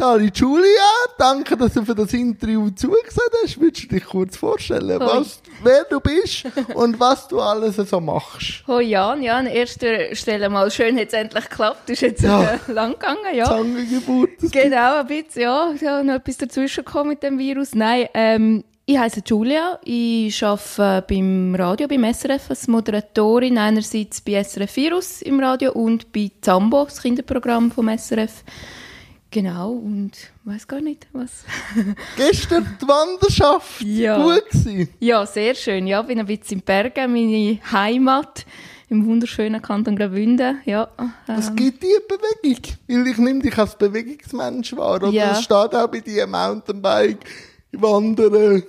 Sali Julia, danke, dass du für das Interview zugesagt hast. Willst du dich kurz vorstellen, was, wer du bist und was du alles so machst? Hoi Jan, ja, an erster Stelle mal schön, hat es endlich geklappt. Ist jetzt Ja. äh, lang gegangen, ja. Zangengeburt. Genau, ein bisschen, ja. ja noch etwas dazwischen gekommen mit dem Virus. Nein, ähm, ich heiße Julia. Ich arbeite beim Radio, beim SRF, als Moderatorin. Einerseits bei SRF Virus im Radio und bei Zambo, das Kinderprogramm vom SRF. Genau, und ich weiß gar nicht, was. Gestern die Wanderschaft. Ja. Gut gewesen. ja, sehr schön. Ja, bin ein bisschen in Bergen, meine Heimat im wunderschönen Kanton Graubünden. Ja, Was ähm, gibt die Bewegung? Weil ich nehme dich als Bewegungsmensch wahr. Oder Ja. es steht auch bei dir Mountainbike, Wandern,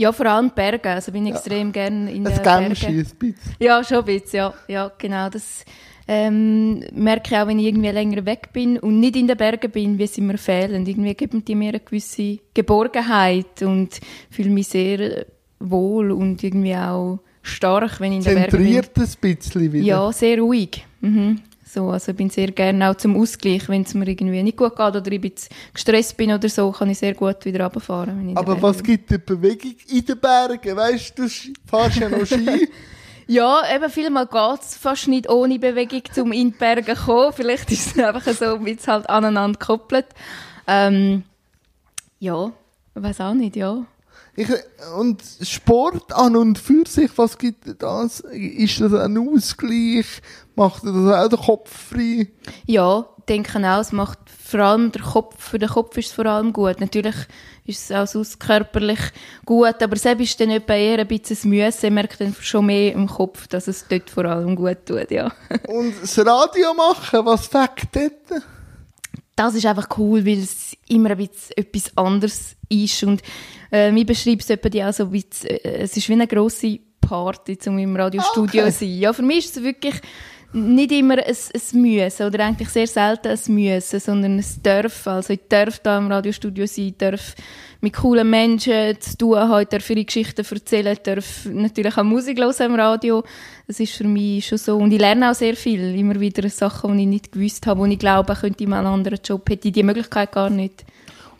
ja, vor allem Berge. Also bin ich extrem gerne in das den Bergen. Gämschi ein bisschen. Ja, schon ein bisschen, ja. Ja, genau. Das ähm, merke auch, wenn ich irgendwie länger weg bin und nicht in den Bergen bin, wie sie mir fehlen. Irgendwie geben die mir eine gewisse Geborgenheit und fühle mich sehr wohl und irgendwie auch stark, wenn ich in den Bergen bin. Zentriert ein bisschen wieder. Ja, sehr ruhig. Mhm. So, also ich bin sehr gerne auch zum Ausgleich, wenn es mir irgendwie nicht gut geht oder ich ein gestresst bin oder so, kann ich sehr gut wieder runterfahren. Aber was gibt die Bewegung in den Bergen? Weißt du, du fährst ja noch Ski. Ja, eben vielmal geht es fast nicht ohne Bewegung, um in die Berge kommen. Vielleicht ist es einfach so, wie es halt aneinander gekoppelt. Ähm, ja, weiß auch nicht, ja. Ich, und Sport an und für sich, was gibt das? Ist das ein Ausgleich? Macht das auch den Kopf frei? Ja, denke auch, es macht vor allem der Kopf, für den Kopf ist es vor allem gut. Natürlich ist es auch sonst körperlich gut, aber selbst ist dann etwa eher ein bisschen das Müssen. Ich merke dann schon mehr im Kopf, dass es dort vor allem gut tut, ja. Und das Radio machen, was fängt dort? das ist einfach cool, weil es immer ein bisschen etwas anderes ist. Und äh, ich beschreibe es etwa die auch so ein bisschen, äh, es ist wie eine grosse Party, um im Radiostudio Okay. zu sein. Ja, für mich ist es wirklich nicht immer ein, ein Müssen oder eigentlich sehr selten ein Müssen, sondern ein Dürfen. Also ich darf da im Radiostudio sein, darf mit coolen Menschen zu tun haben, darf ihre Geschichten erzählen, darf natürlich auch Musik hören im Radio. Das ist für mich schon so. Und ich lerne auch sehr viel. Immer wieder Sachen, die ich nicht gewusst habe, wo ich glaube, könnte ich mal einen anderen Job, hätte ich die Möglichkeit gar nicht.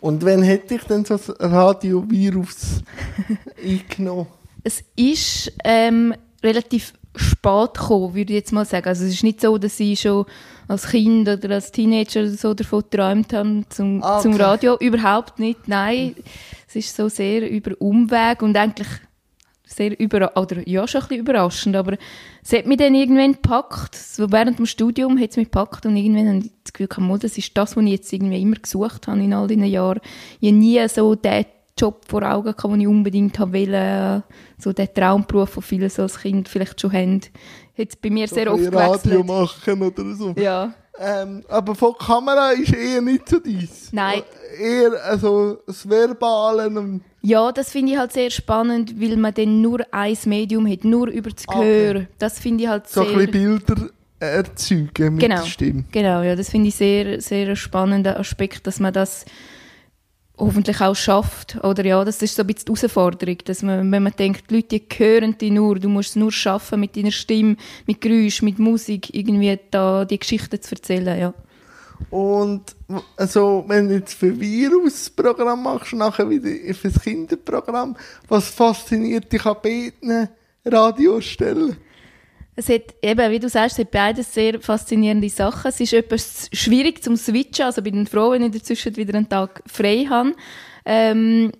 Und wann hätte ich denn so das Radiovirus eingenommen? Es ist ähm, relativ spät gekommen, würde ich jetzt mal sagen. Also es ist nicht so, dass ich schon als Kind oder als Teenager oder so davon geträumt habe zum, Ah, zum okay. Radio. Überhaupt nicht, nein. Es ist so sehr über Umweg und eigentlich sehr über oder ja, schon ein bisschen überraschend, aber es hat mich dann irgendwann gepackt. So während dem Studium hat es mich gepackt und irgendwann habe ich das Gefühl gehabt, das ist das, was ich jetzt irgendwie immer gesucht habe in all diesen Jahren. Ich habe nie so den Job vor Augen gehabt, den ich unbedingt haben wollte. So den Traumberuf, den viele so als Kind vielleicht schon haben. Hat es bei mir sehr So ein oft bisschen Radio gewechselt. machen oder so. Ja. Ähm, aber von Kamera ist eher nicht so dies. Nein. Eher also das Verbale Ja, das finde ich halt sehr spannend, weil man dann nur ein Medium hat, nur über das Okay. Gehör. Das finde ich halt so sehr... ein bisschen Bilder erzeugen mit Genau. der Stimme. Genau, ja, das finde ich sehr, sehr einen spannenden Aspekt, dass man das hoffentlich auch schafft. Oder ja, das ist so ein bisschen die Herausforderung, dass man, wenn man denkt, die Leute die hören dich nur, du musst es nur schaffen, mit deiner Stimme, mit Geräusch, mit Musik, irgendwie da die Geschichten zu erzählen, ja. Und also, wenn du jetzt für Virusprogramm machst, nachher wieder für das Kinderprogramm, was fasziniert dich an beiden Radiostellen? Es hat eben, wie du sagst, es hat beides sehr faszinierende Sachen. Es ist etwas schwierig zum Switchen, also bin froh, wenn ich dazwischen wieder einen Tag frei habe. Ähm,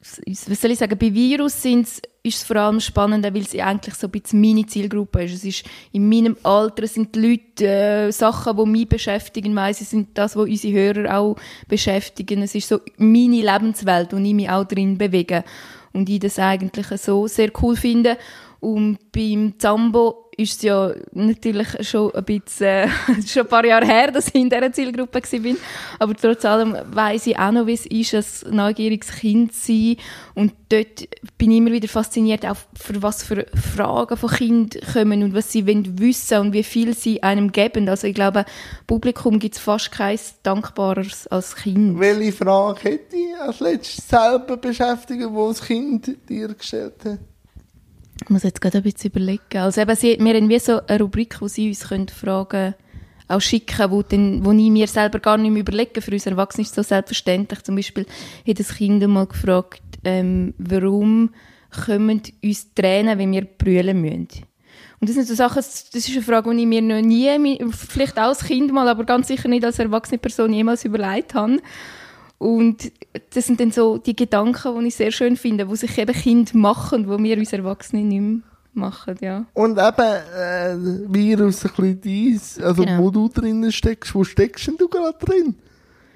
was soll ich sagen, bei Virus sind's, ist es vor allem spannend, weil es eigentlich so ein bisschen meine Zielgruppe ist. Es ist in meinem Alter sind die Leute äh, Sachen, die mich beschäftigen, ich, sind das, was unsere Hörer auch beschäftigen. Es ist so meine Lebenswelt, wo ich mich auch drin bewege. Und ich das eigentlich so sehr cool finde. Und beim Zambo ist es ja natürlich schon ein bisschen, äh, schon ein paar Jahre her, dass ich in dieser Zielgruppe war. Aber trotz allem weiss ich auch noch, wie es ist, ein neugieriges Kind zu sein. Und dort bin ich immer wieder fasziniert, auch für was für Fragen von Kindern kommen und was sie wollen wissen und wie viel sie einem geben. Also ich glaube, Publikum gibt es fast kein dankbareres als Kind. Welche Frage hätte ich als letztes selber beschäftigt, wo das Kind dir gestellt hat? Ich muss jetzt gerade ein bisschen überlegen. Also eben, sie, wir haben wie so eine Rubrik, wo sie uns können Fragen auch schicken, wo, dann, wo ich mir selber gar nicht mehr überlege. Für uns Erwachsene ist es so selbstverständlich. Zum Beispiel hat das Kind mal gefragt, ähm, warum kommen uns Tränen, wenn wir brüllen müssen. Und das sind so Sachen, das ist eine Frage, die ich mir noch nie, vielleicht auch als Kind mal, aber ganz sicher nicht als erwachsene Person jemals überlegt habe. Und das sind dann so die Gedanken, die ich sehr schön finde, wo sich eben Kinder machen, wo wir uns Erwachsene nicht mehr machen, ja. Und eben, äh, Virus ein bisschen dies, also Genau. wo du drinnen steckst, wo steckst denn du gerade drin?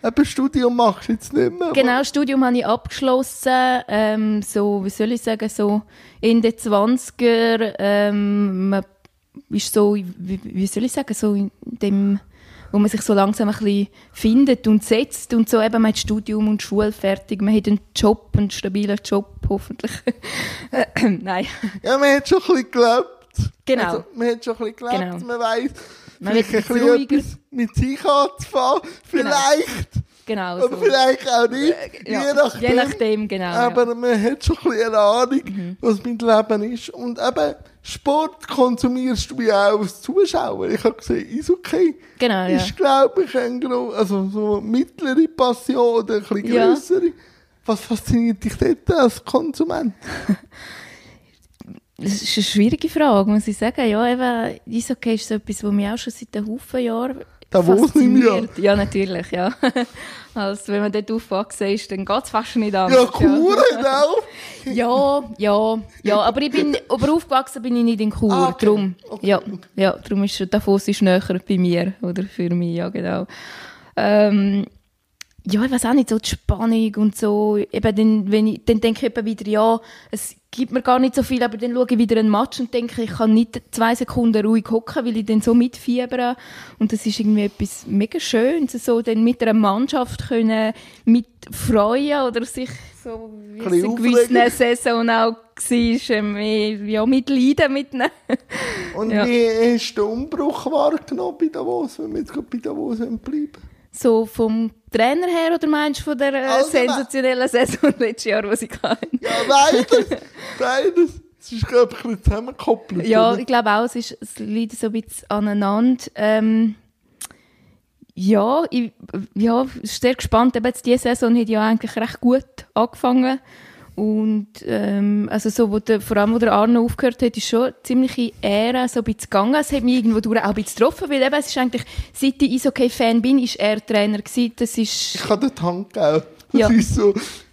Eben Studium machst du jetzt nicht mehr. Genau, Studium habe ich abgeschlossen, ähm, so, wie soll ich sagen, so Ende 20er, ähm, man ist so, wie, wie soll ich sagen, so in dem, wo man sich so langsam ein bisschen findet und setzt und so eben, man hat Studium und Schule fertig, man hat einen Job, einen stabilen Job, hoffentlich. Nein, Ja, man hat schon ein bisschen geglaubt. Genau. Also, man hat schon ein bisschen geglaubt, Genau. man weiss, Man vielleicht ein bisschen ruhiger. etwas mit sich anzufangen. Vielleicht. genau Oder so. vielleicht auch nicht. Ja, je nachdem. je nachdem, genau. Aber ja. man hat schon ein bisschen eine Ahnung, was mit Leben ist. Und eben, Sport konsumierst du ja auch als Zuschauer. Ich habe gesehen, Eishockey Genau, ja. ist, glaube ich, ein gro also so eine mittlere Passion oder ein bisschen Ja. grössere. Was fasziniert dich dort als Konsument? Das ist eine schwierige Frage, muss ich sagen. Ja, eben, Eishockey ist so etwas, was mich auch schon seit einem Haufen Jahren Davos im Jahr. fasziniert. Ja, natürlich, ja. also, wenn man dort aufgewachsen ist, dann geht es fast nicht Ja, anders. Kur hat auch. Ja, ja, ja, aber ich bin, aber aufgewachsen bin ich nicht in Chur, Ah, okay. drum. Okay. Ja, ja, darum ist Davos ist näher bei mir, oder für mich, ja, genau. Ähm, ja, ich weiß auch nicht, so die Spannung und so, eben dann, wenn ich, dann denke ich eben wieder, ja, es gibt mir gar nicht so viel, aber dann schaue ich wieder einen Match und denke, ich kann nicht zwei Sekunden ruhig hocken, weil ich dann so mitfiebere und das ist irgendwie etwas mega Schönes, so dann mit einer Mannschaft können mitfreuen oder sich so, wie es in gewissen. Saison auch war, ähm, ja, mitleiden mitnehmen. Und Ja. wie hast du den Umbruch wahrgenommen bei Davos, wenn wir jetzt bei Davos bleiben? So vom Trainer her oder meinst du von der äh, Allgemein. sensationellen Saison letztes Jahr, die ich hatte? Ja, beides. beides. Es ist, glaube ich, ein bisschen zusammengekoppelt. Ja, oder? ich glaube auch, es, ist, es liegt so ein bisschen aneinander. Ähm, ja, ich ja, sehr gespannt. Eben jetzt diese Saison hat ja eigentlich recht gut angefangen. Und ähm, also so, wo der, vor allem, wo der Arno aufgehört hat, ist schon eine ziemliche Ehre so ein bisschen gegangen. Es hat mich irgendwo durch auch ein bisschen getroffen, weil eben, es ist eigentlich, seit ich Eishockey-Fan bin, ist er Trainer gewesen. Das ist... Ich kann die Hand geben. Das Ja. ist so,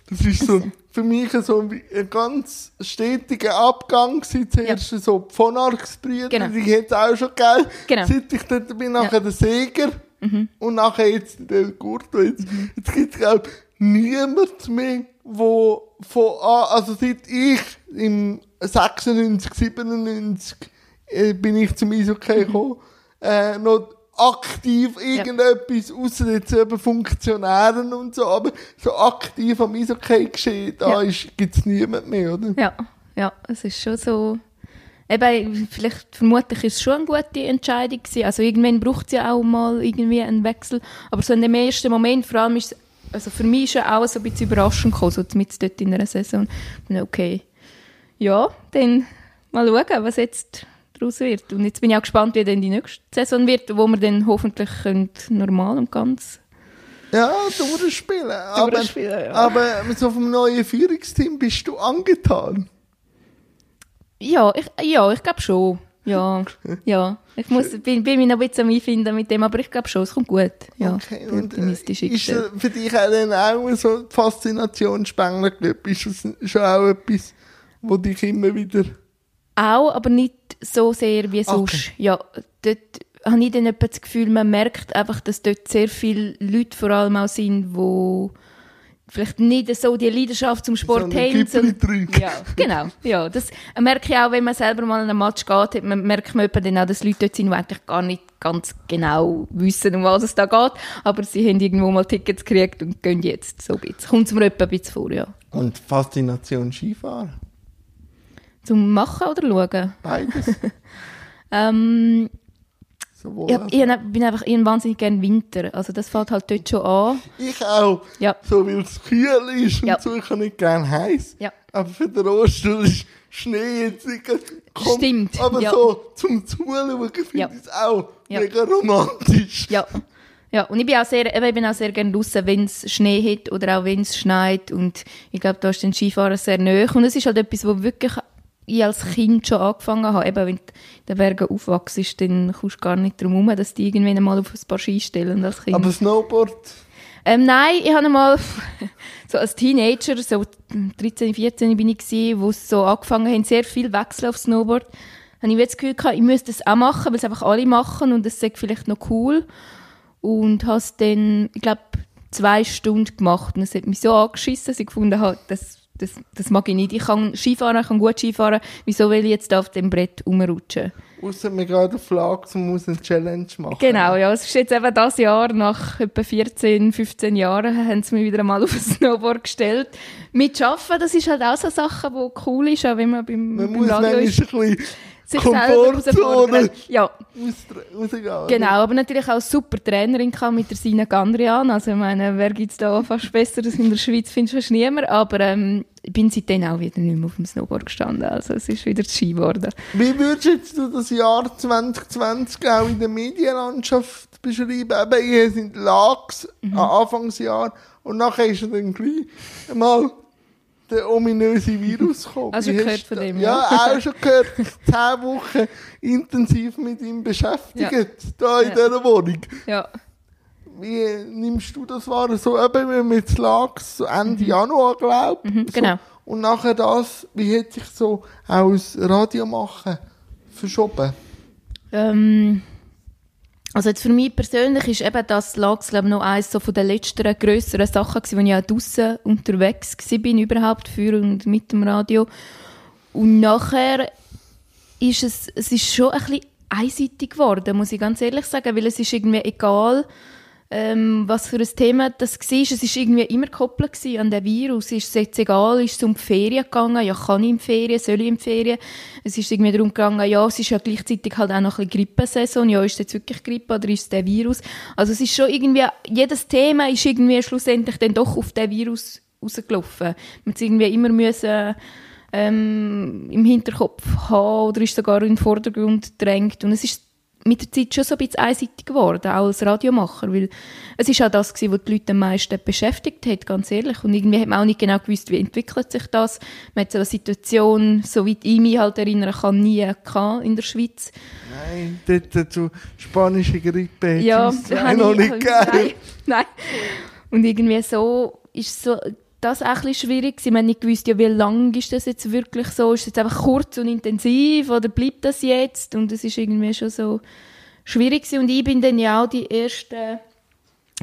das ist so für mich so ein ganz stetiger Abgang gewesen. Zuerst so die von Arx-Brüder, Genau. die hat es auch schon gegeben. Genau. Seit ich dort bin, nachher der Seger. Und nachher jetzt der Gurto. Jetzt, jetzt gibt es, glaube ich, niemand mehr, wo von, an- also seit ich im 96, 97 äh, bin ich zum Eishockey gekommen, äh, noch aktiv irgendetwas, außer jetzt eben Funktionären und so, aber so aktiv am Eishockey geschehen, da Ja. gibt es niemand mehr, oder? Ja, ja, es ist schon so. Eben, vielleicht, vermutlich ist es schon eine gute Entscheidung gewesen. Also irgendwann braucht es ja auch mal irgendwie einen Wechsel. Aber so in dem ersten Moment, vor allem ist es, also für mich ist es auch so ein bisschen überraschend gekommen, so mit dort in einer Saison. Okay, ja, dann mal schauen, was jetzt daraus wird. Und jetzt bin ich auch gespannt, wie dann die nächste Saison wird, wo wir dann hoffentlich können normal und ganz Ja, durchspielen. Aber, Durchspielen, ja. aber so vom neuen Führungsteam bist du angetan. Ja, ich, ja, ich glaube schon. Ja, ja. Ich muss, bin, bin mich noch ein bisschen am Einfinden mit dem, aber ich glaube schon, es kommt gut. Ja, Okay, und äh, ist eingestellt. äh, für dich auch dann auch so die Faszination Spengler? Ist das schon auch etwas, wo dich immer wieder... Auch, aber nicht so sehr wie sonst. Okay. Ja, dort habe ich dann etwa das Gefühl, man merkt einfach, dass dort sehr viele Leute vor allem auch sind, die vielleicht nicht so die Leidenschaft zum Sport So haben. Trinken. Ja, genau. Ja, das merke ich auch, wenn man selber mal an einem Match geht, man merkt man dann auch, dass Leute dort sind, die eigentlich gar nicht ganz genau wissen, um was es da geht. Aber sie haben irgendwo mal Tickets gekriegt und gehen jetzt so ein bisschen. Kommt es mir etwa ein bisschen vor, ja. Und Faszination Skifahren? Zum Machen oder Schauen? Beides? Ähm, Sowohl ich, ich, hab- bin einfach ich wahnsinnig gerne Winter. Also das fällt halt dort schon an. ich auch. Ja. So, weil es kühl ist und Ja. so, ich kann nicht gerne heiß. Ja. Aber für den Rollstuhl ist Schnee jetzt nicht kommt, Stimmt, Aber ja. so zum Zuschauen finde Ja. ich es auch mega romantisch. Ja. Ja, und ich bin auch sehr, eben, ich bin auch sehr gerne draußen, wenn es Schnee hat oder auch wenn es schneit. Und ich glaube, da ist den Skifahren sehr nahe. Und es ist halt etwas, wo wirklich ich als Kind schon angefangen habe. Eben, wenn du in den Bergen aufwachst, dann kommst du gar nicht darum herum, dass die irgendwann mal auf ein paar Ski stellen als Kind. Aber Snowboard, Ähm, nein, ich habe mal so als Teenager, so 13, 14 bin ich gewesen, wo es so angefangen haben, sehr viel Wechsel auf Snowboard. Habe ich jetzt das Gefühl gehabt, ich müsste das auch machen, weil es einfach alle machen und es ist vielleicht noch cool. Und habe es dann, ich glaube, zwei Stunden gemacht und es hat mich so angeschissen, dass ich gefunden habe, das, das, das mag ich nicht. Ich kann Skifahren, ich kann gut Skifahren, wieso will ich jetzt da auf dem Brett rumrutschen? außer mir gerade eine Flagge, um muss eine Challenge machen. Genau, ja. Es ist jetzt eben das Jahr, nach etwa 14, 15 Jahren, haben sie mich wieder einmal auf ein Snowboard gestellt. Mit Arbeiten, das ist halt auch so Sache, die cool ist, auch wenn man beim, Man beim muss Radio manchmal ein ist, bisschen sich selber herausfordern. Ja, aus- rausgehen. genau. Aber natürlich auch super Trainerin gehabt mit der Sina Gandrian. Also ich meine, wer gibt es da fast Besseres in der Schweiz, findest du fast niemand. Aber ähm, ich bin seitdem auch wieder nicht mehr auf dem Snowboard gestanden. Also es ist wieder Ski geworden. Wie würdest du das Jahr 2020 auch in der Medienlandschaft beschreiben? Eben, ihr sind Lags Mhm. am Anfangsjahr und nachher ist dann gleich mal der ominöse Virus gekommen. Hast du gehört von dem, Ja, ja? auch schon gehört. Zehn Wochen intensiv mit ihm beschäftigt, da in Ja. dieser Wohnung. Ja. Wie nimmst du das wahr? So eben, wenn wir jetzt Lags so Ende Januar, glaube Mhm, genau. Und nachher das, wie hat sich so auch das Radio machen verschoben? Ähm, also jetzt für mich persönlich ist eben das Lags, glaube ich, noch eines so von den letzten grösseren Sachen gewesen, wo ich auch draussen unterwegs war, überhaupt für und mit dem Radio. Und nachher ist es, es ist schon ein bisschen einseitig geworden, muss ich ganz ehrlich sagen, weil es ist irgendwie egal, ähm, was für ein Thema das war. Es war irgendwie immer gekoppelt an den Virus. Ist es jetzt egal, ist es um die Ferien gegangen? Ja, kann ich in die Ferien? Soll ich in die Ferien? Es ist irgendwie darum gegangen, ja, es ist ja gleichzeitig halt auch noch ein bisschen Grippesaison. Ja, ist es jetzt wirklich Grippe oder ist es der Virus? Also es ist schon irgendwie, jedes Thema ist irgendwie schlussendlich dann doch auf den Virus rausgelaufen. Man hat irgendwie immer müssen, ähm, im Hinterkopf haben oder ist sogar in den Vordergrund gedrängt. Und es ist mit der Zeit schon so ein bisschen einseitig geworden, auch als Radiomacher, weil es ist auch das gewesen, was die Leute am meisten beschäftigt hat, ganz ehrlich. Und irgendwie hat man auch nicht genau gewusst, wie entwickelt sich das. Man hat so eine Situation, soweit ich mich halt erinnern kann, nie gehabt in der Schweiz. Nein, dort dazu spanische Grippe hat Ja, es noch ich- nicht gegeben. Nein, nein. Und irgendwie so ist so das auch ein bisschen schwierig. Man hat nicht gewusst, ja, wie lang ist das jetzt wirklich so? Ist es jetzt einfach kurz und intensiv oder bleibt das jetzt? Und es ist irgendwie schon so schwierig gewesen. Und ich bin dann ja auch die ersten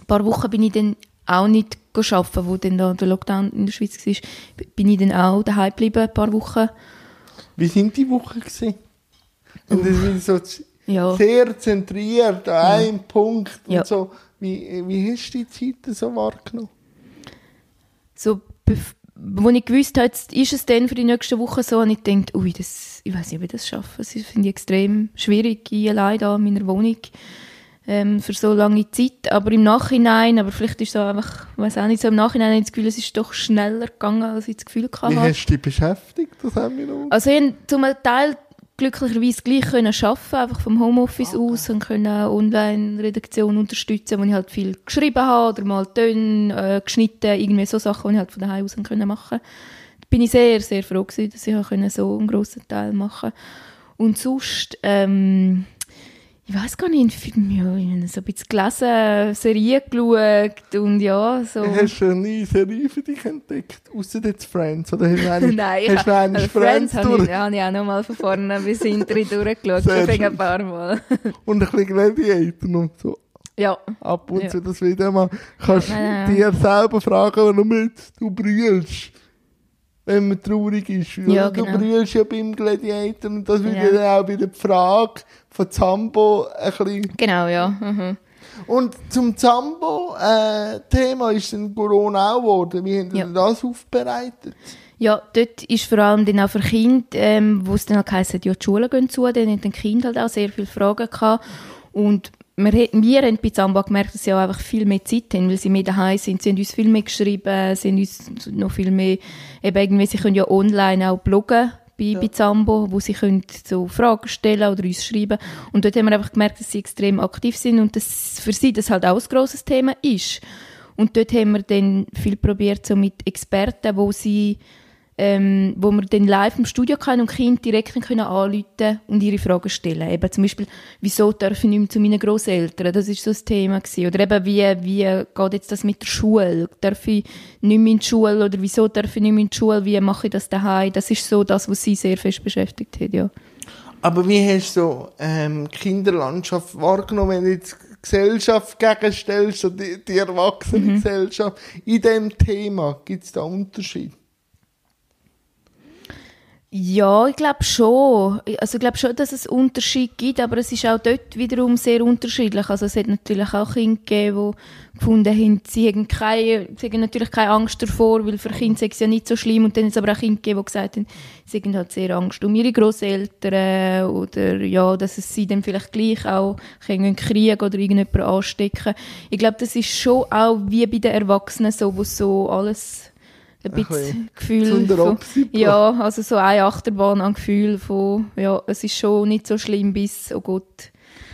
paar Wochen bin ich dann auch nicht arbeiten, wo dann da der Lockdown in der Schweiz war. Bin ich dann auch daheim geblieben, ein paar Wochen. Wie sind die Wochen gewesen? Und das ist so Ja. sehr zentriert an einem Punkt und Ja. so. Wie, wie hast du die Zeit so wahrgenommen? So, wo ich gewusst habe, jetzt ist es dann für die nächsten Wochen so, und ich dachte, ui, das, ich weiß nicht, ob ich das schaffe. Das finde ich extrem schwierig, ich allein da in meiner Wohnung ähm, für so lange Zeit. Aber im Nachhinein, aber vielleicht ist so einfach, ich weiß auch nicht, so im Nachhinein habe ich das Gefühl, es ist doch schneller gegangen, als ich das Gefühl Wie hatte. hast du dich beschäftigt? Das haben wir noch. Also ich konnte zum Teil glücklicherweise gleich können arbeiten, einfach vom Homeoffice aus und können Online-Redaktion unterstützen, wo ich halt viel geschrieben habe oder mal Töne äh, geschnitten, irgendwie so Sachen, die ich halt von daheim aus können machen. Da bin ich sehr, sehr froh gewesen, dass ich auch können so einen grossen Teil machen Und sonst, ähm, ich weiß gar nicht, ich ja, ich habe so ein bisschen gelesen, Serien geschaut und ja, so... Hast du eine neue Serie für dich entdeckt? Außer jetzt Friends? Oder hast du eigentlich, Nein, hast du eigentlich also Friends Friends habe ich, habe ich auch noch mal von vorne bis hinten durchgeschaut, schon ein paar Mal. und ein bisschen Gladiator und so. ja, Ab und Ja. zu das wieder mal. Kannst Nein, nein. dir selber fragen, warum jetzt du brüllst. Wenn man traurig ist. Ja, du genau. brüllst ja beim Gladiator und das wird Ja. ja dann auch wieder die Frage von Zambo ein bisschen. genau, ja. Mhm. Und zum Zambo-Thema ist dann Corona auch geworden. Wie haben Ja. ihr das aufbereitet? Ja, dort ist vor allem dann auch für Kinder, ähm, wo es dann halt heisst, ja, die Schulen gehen zu, dann haben die Kinder halt auch sehr viele Fragen gehabt. Und wir, wir haben bei Zamba gemerkt, dass sie auch einfach viel mehr Zeit haben, weil sie mehr daheim sind. Sie haben uns viel mehr geschrieben, sie haben uns noch viel mehr, eben irgendwie, sie können ja online auch bloggen bei, ja. bei Zambo, wo sie können so Fragen stellen oder uns schreiben. Und dort haben wir einfach gemerkt, dass sie extrem aktiv sind und dass für sie das halt auch ein grosses Thema ist. Und dort haben wir dann viel probiert, so mit Experten, wo sie ähm, wo wir dann live im Studio können und Kinder direkt können anrufen und ihre Fragen stellen. Eben zum Beispiel, wieso darf ich nicht mehr zu meinen Großeltern? Das ist so das Thema gewesen. Oder eben, wie, wie geht jetzt das mit der Schule? Darf ich nicht mehr in die Schule? Oder wieso darf ich nicht mehr in die Schule? Wie mache ich das daheim? Das ist so das, was sie sehr fest beschäftigt hat, ja. Aber wie hast du so ähm, Kinderlandschaft wahrgenommen, wenn du jetzt Gesellschaft gegenstellst, die, die erwachsene mhm. Gesellschaft? In diesem Thema gibt es da Unterschiede? Ja, ich glaube schon. Also ich glaube schon, dass es Unterschied gibt, aber es ist auch dort wiederum sehr unterschiedlich. Also es hat natürlich auch Kinder gegeben, die gefunden haben, sie haben, keine, sie haben natürlich keine Angst davor, weil für Kinder ist es ja nicht so schlimm. Und dann hat es aber auch Kinder gegeben, die gesagt haben, sie haben halt sehr Angst um ihre Großeltern oder ja, dass es sie dann vielleicht gleich auch einen Krieg oder irgendjemand anstecken. Ich glaube, das ist schon auch wie bei den Erwachsenen so, wo so alles ein bisschen Gefühl von, ja, also so eine Achterbahn an Gefühl von, ja, es ist schon nicht so schlimm bis, oh Gott.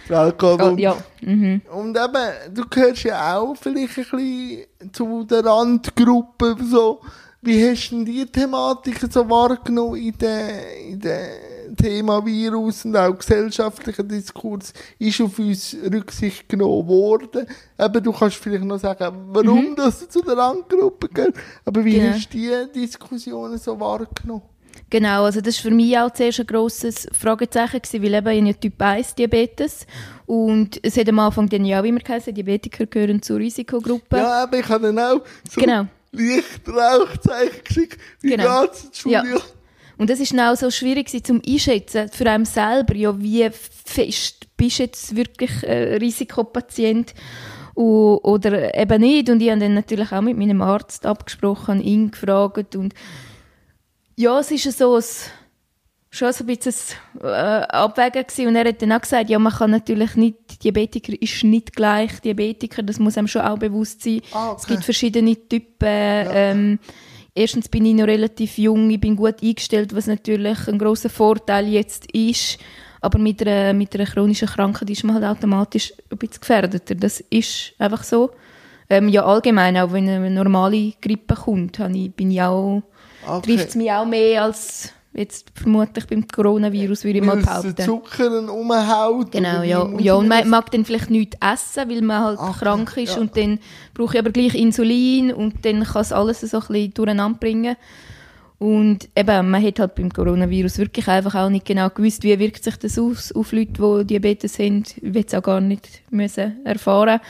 Welcome. Ja. Mhm. Und eben, du gehörst ja auch vielleicht ein bisschen zu der Randgruppe, so. Wie hast du denn die Thematik so wahrgenommen in der, in der Thema Virus und auch gesellschaftlicher Diskurs ist auf uns Rücksicht genommen worden. Eben, du kannst vielleicht noch sagen, warum mhm. das zu der Randgruppe gehört. Aber wie ja. hast du die Diskussionen so wahrgenommen? Genau, also das war für mich auch zuerst ein grosses Fragezeichen, gewesen, weil eben ich ja Typ 1 Diabetes und es hat am Anfang dann ja auch immer geheißen, Diabetiker gehören zur Risikogruppe. Ja, aber ich habe dann auch so genau. Lichtrauchzeichen geschickt. Wie genau. geht's, Julia? Ja. Und das ist auch so schwierig zum Einschätzen für einen selber, ja, wie fest bist du jetzt wirklich äh, Risikopatient oder eben nicht. Und ich habe dann natürlich auch mit meinem Arzt abgesprochen, ihn gefragt und ja, es ist so ein, schon so ein bisschen äh, Abwägen gewesen. und er hat dann auch gesagt, ja, man kann natürlich nicht, Diabetiker ist nicht gleich Diabetiker, das muss einem schon auch bewusst sein. Ah, okay. Es gibt verschiedene Typen, ja. ähm, erstens bin ich noch relativ jung, ich bin gut eingestellt, was natürlich ein großer Vorteil jetzt ist. Aber mit einer, mit einer chronischen Krankheit ist man halt automatisch ein bisschen gefährdeter. Das ist einfach so. Ähm, ja, allgemein, auch wenn eine normale Grippe kommt, ich, bin ich auch, okay. trifft es mich auch mehr als Jetzt vermutlich beim Coronavirus, würde ich mal behaupten. Weil Zucker umhaut. Genau, ja. ja. Und man mag dann vielleicht nichts essen, weil man halt Ach, krank ist ja. und dann brauche ich aber gleich Insulin und dann kann es alles so ein bisschen durcheinander bringen. Und eben, man hat halt beim Coronavirus wirklich einfach auch nicht genau gewusst, wie wirkt sich das aus auf Leute, die Diabetes haben. Ich will es auch gar nicht müssen erfahren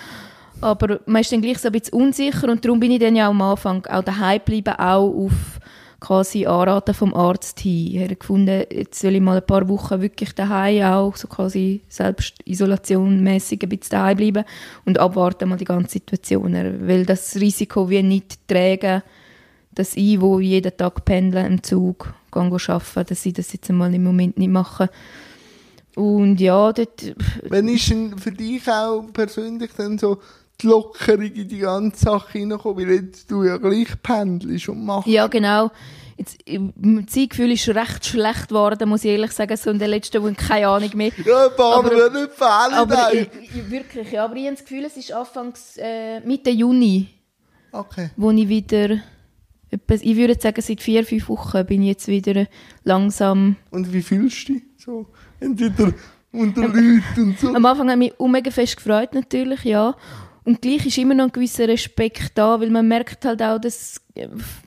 Aber man ist dann gleich so ein bisschen unsicher und darum bin ich dann ja am Anfang auch daheim geblieben, auch auf quasi Anraten vom Arzt hin. Er hat gefunden, jetzt soll ich mal ein paar Wochen wirklich daheim auch so quasi selbstisolationmäßig ein bisschen daheim bleiben und abwarten mal die ganze Situation. Weil das Risiko wie nicht tragen, dass ich, wo jeden Tag pendle im Zug, gehe arbeiten, dass ich das jetzt mal im Moment nicht mache. Und ja, dort... Wenn ist denn für dich auch persönlich dann so die Lockerung in die ganze Sache hineinkommen, weil jetzt du ja gleich pendelst und machst. Ja, genau. Jetzt, mein Zeitgefühl ist schon recht schlecht geworden, muss ich ehrlich sagen, so in den letzten Wochen keine Ahnung mehr. Ja, aber, nicht fehlen. Aber ich, ich, wirklich, ja, aber ich habe das Gefühl, es ist Anfangs äh, Mitte Juni, okay. wo ich wieder, ich würde sagen, seit vier, fünf Wochen bin ich jetzt wieder langsam... Und wie fühlst du dich so? Entweder unter Leuten und so? Am Anfang habe ich mich mega fest gefreut, natürlich, ja. Und gleich ist immer noch ein gewisser Respekt da, weil man merkt halt auch, dass,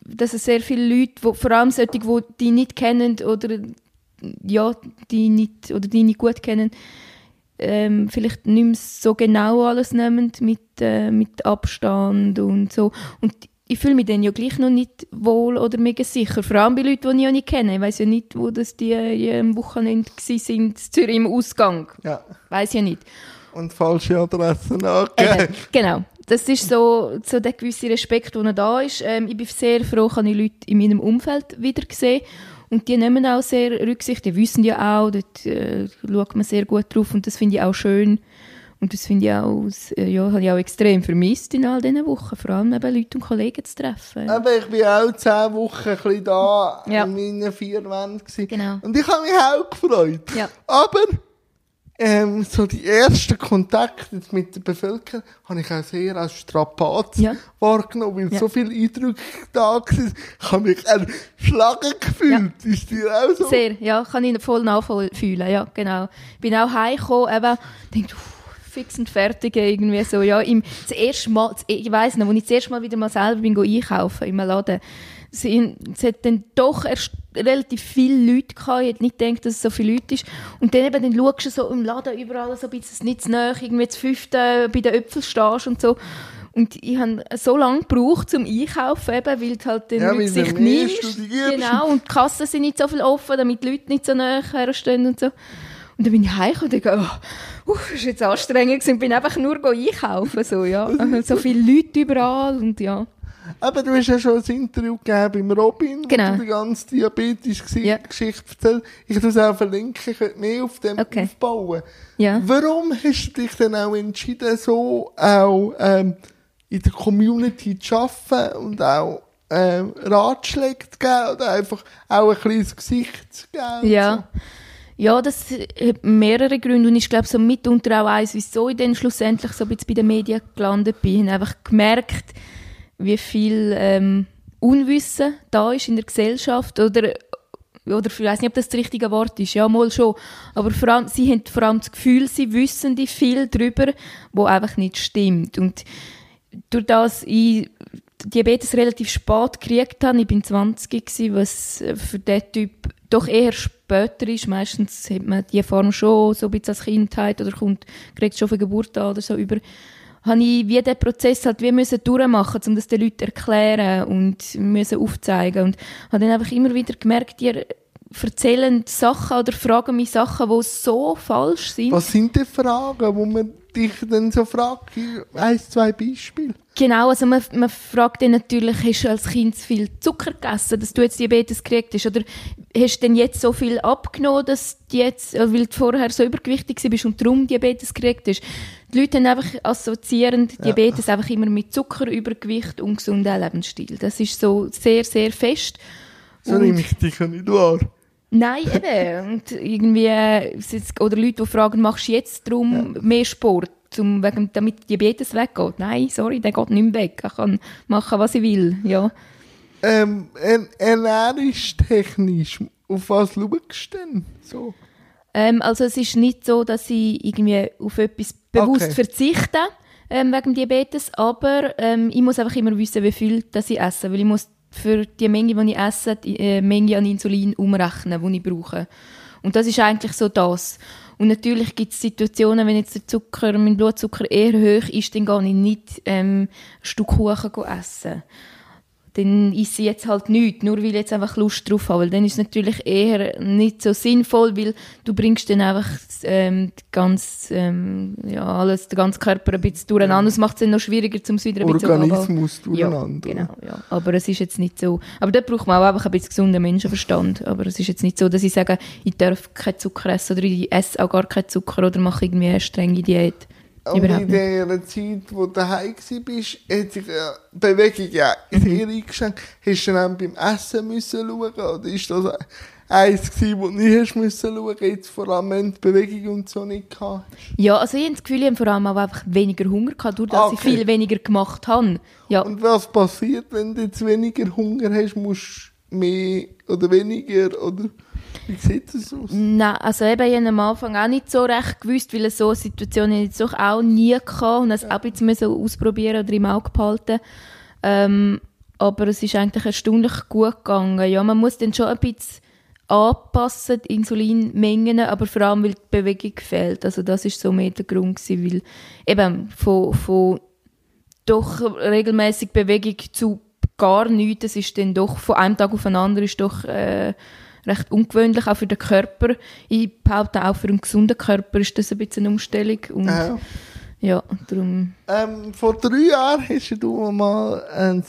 dass es sehr viele Leute, wo, vor allem solche, die die nicht kennen oder ja, die nicht oder die nicht gut kennen, ähm, vielleicht nicht mehr so genau alles nehmen mit, äh, mit Abstand und so. Und ich fühle mich dann ja gleich noch nicht wohl oder mega sicher. Vor allem bei Leuten, die ich auch nicht kenne. Ich weiß ja nicht, wo das die, die am Wochenende waren, in Zürich im Ausgang. Ja. Weiß ja nicht und falsche Adressen angeben. genau. Das ist so, so der gewisse Respekt, der da ist. Ähm, ich bin sehr froh, dass ich Leute in meinem Umfeld wieder gesehen und die nehmen auch sehr Rücksicht. Die wissen ja auch, dort äh, schaut man sehr gut drauf und das finde ich auch schön. Und das finde ich auch, äh, ja, habe ich auch extrem vermisst in all diesen Wochen. Vor allem eben Leute und Kollegen zu treffen. Aber ich bin auch zehn Wochen ein bisschen da Ja. in meinen vier Wänden. gewesen. Genau. Und ich habe mich auch gefreut. Ja. Aber ähm, so die ersten Kontakte mit der Bevölkerung habe ich auch sehr als Strapaz Ja. wahrgenommen, weil Ja. so viele Eindrücke da waren. Ich habe mich erschlagen gefühlt. Ist dir auch so? Sehr, ja, kann ich voll nachfühlen, ja, genau. Bin auch heimgekommen, eben, denke, fix und fertig irgendwie so, ja, im, das erste Mal, das, ich weiss noch, als ich das erste Mal wieder mal selber bin einkaufen im Laden, es, es hat dann doch erst relativ viele Leute gehabt, ich hätte nicht gedacht, dass es so viele Leute ist. Und dann eben, dann schaust du so im Laden überall so ein bisschen nicht zu nahe, irgendwie zu fünften bei den Äpfeln stehst und so. Und ich habe so lange gebraucht zum Einkaufen, eben, weil du halt den Ja, Rücksicht mehr nimmst. Genau, und die Kassen sind nicht so viel offen, damit die Leute nicht so nahe herstehen und so. Und dann bin ich heimgekommen und dachte, oh, uh, das war jetzt anstrengend gewesen. Ich bin einfach nur einkaufen, so, ja. so viele Leute überall und ja. Aber du hast ja schon ein Interview gegeben beim Robin, Genau. wo du die ganze Diabetes-Geschichte Ja. erzählt Ich tue es auch verlinken, ich könnte mehr auf dem Okay. aufbauen. Ja. Warum hast du dich dann auch entschieden, so auch ähm, in der Community zu arbeiten und auch ähm, Ratschläge zu geben oder einfach auch ein kleines Gesicht zu geben? Ja. Ja, das hat mehrere Gründe und ich glaube so mitunter auch eins, wieso ich dann schlussendlich so ein bisschen bei den Medien gelandet bin. Ich habe einfach gemerkt, wie viel ähm, Unwissen da ist in der Gesellschaft oder oder ich weiß nicht, ob das das richtige Wort ist, ja, mal schon. Aber vor allem, sie haben vor allem das Gefühl, sie wissen die viel darüber, wo einfach nicht stimmt. Und durch das ich Diabetes relativ spät gekriegt habe, ich bin 20 gewesen, was für diesen Typ doch eher später ist. Meistens hat man die Form schon so ein bisschen als Kindheit oder kommt, kriegt schon von Geburt an oder so über. Habe ich wie den Prozess halt wie müssen durchmachen, um das den Leuten erklären und müssen aufzeigen und habe dann einfach immer wieder gemerkt, die erzählen Sachen oder fragen mich Sachen, die so falsch sind. Was sind die Fragen, wo man dich dann so fragt? Ein, zwei Beispiele. Genau, also man, man fragt dann natürlich, hast du als Kind zu viel Zucker gegessen, dass du jetzt Diabetes gekriegt hast? Oder hast du denn jetzt so viel abgenommen, dass du jetzt, äh, weil du vorher so übergewichtig bist und darum Diabetes gekriegt hast? Die Leute haben einfach assoziieren Diabetes einfach immer mit Zucker, Übergewicht und gesunden Lebensstil. Das ist so sehr, sehr fest. So nehme ich dich ja nicht wahr. Nein, eben. Und irgendwie, oder Leute, die fragen, machst du jetzt darum mehr Sport, um, wegen, damit Diabetes weggeht? Nein, sorry, der geht nicht mehr weg. Ich kann machen, was ich will. Ja. Ähm, er- ernährungstechnisch, auf was schaust du denn? So. Ähm, also es ist nicht so, dass ich irgendwie auf etwas bewusst Okay. verzichte ähm, wegen Diabetes, aber ähm, ich muss einfach immer wissen, wie viel das ich esse, weil ich muss für die Menge, die ich esse, die äh, Menge an Insulin umrechnen, die ich brauche. Und das ist eigentlich so das. Und natürlich gibt es Situationen, wenn jetzt der Zucker, mein Blutzucker eher hoch ist, dann gehe ich nicht ähm, ein Stück Kuchen essen. Dann esse ich jetzt halt nichts, nur weil ich jetzt einfach Lust drauf habe. Weil dann ist es natürlich eher nicht so sinnvoll, weil du bringst dann einfach ähm, ganz, ähm, ja, alles, den ganzen Körper ein bisschen durcheinander. Das macht es dann noch schwieriger, um es wieder ein bisschen Organismus ja, durcheinander. genau, ja. Aber es ist jetzt nicht so. Aber dort braucht man auch einfach ein bisschen gesunden Menschenverstand. Aber es ist jetzt nicht so, dass ich sage, ich darf keinen Zucker essen oder ich esse auch gar keinen Zucker oder mache irgendwie eine strenge Diät. Überhaupt in der Zeit, wo du daheim warst, hat sich äh, die Bewegung ja Mhm. sehr eingeschränkt. Hast du dann beim Essen müssen schauen oder ist das eins gewesen, wo du nicht hast müssen schauen, jetzt vor allem wenn die Bewegung und so nicht gehabt? Ja, also ich habe das Gefühl, ich habe vor allem auch einfach weniger Hunger gehabt, durch dass Ah, ich okay. viel weniger gemacht habe. Ja, Und was passiert, wenn du jetzt weniger Hunger hast, musst du mehr oder weniger oder wie sieht das aus? Nein, also eben, ich habe am Anfang auch nicht so recht gewusst, weil so eine Situation habe ich jetzt doch auch nie gehabt und das auch ein bisschen ausprobieren oder im Auge behalten. Ähm, aber es ist eigentlich erstaunlich gut gegangen. Ja, man muss dann schon ein bisschen anpassen, die Insulinmengen, aber vor allem, weil die Bewegung fehlt. Also das ist so mehr der Grund gewesen, weil eben von, von doch regelmäßig Bewegung zu gar nichts, das ist dann doch von einem Tag auf den anderen ist doch äh, recht ungewöhnlich, auch für den Körper. Ich behaupte auch für einen gesunden Körper ist das ein bisschen eine Umstellung und Äh, ja, darum, ähm, vor drei Jahren hast du mal einen,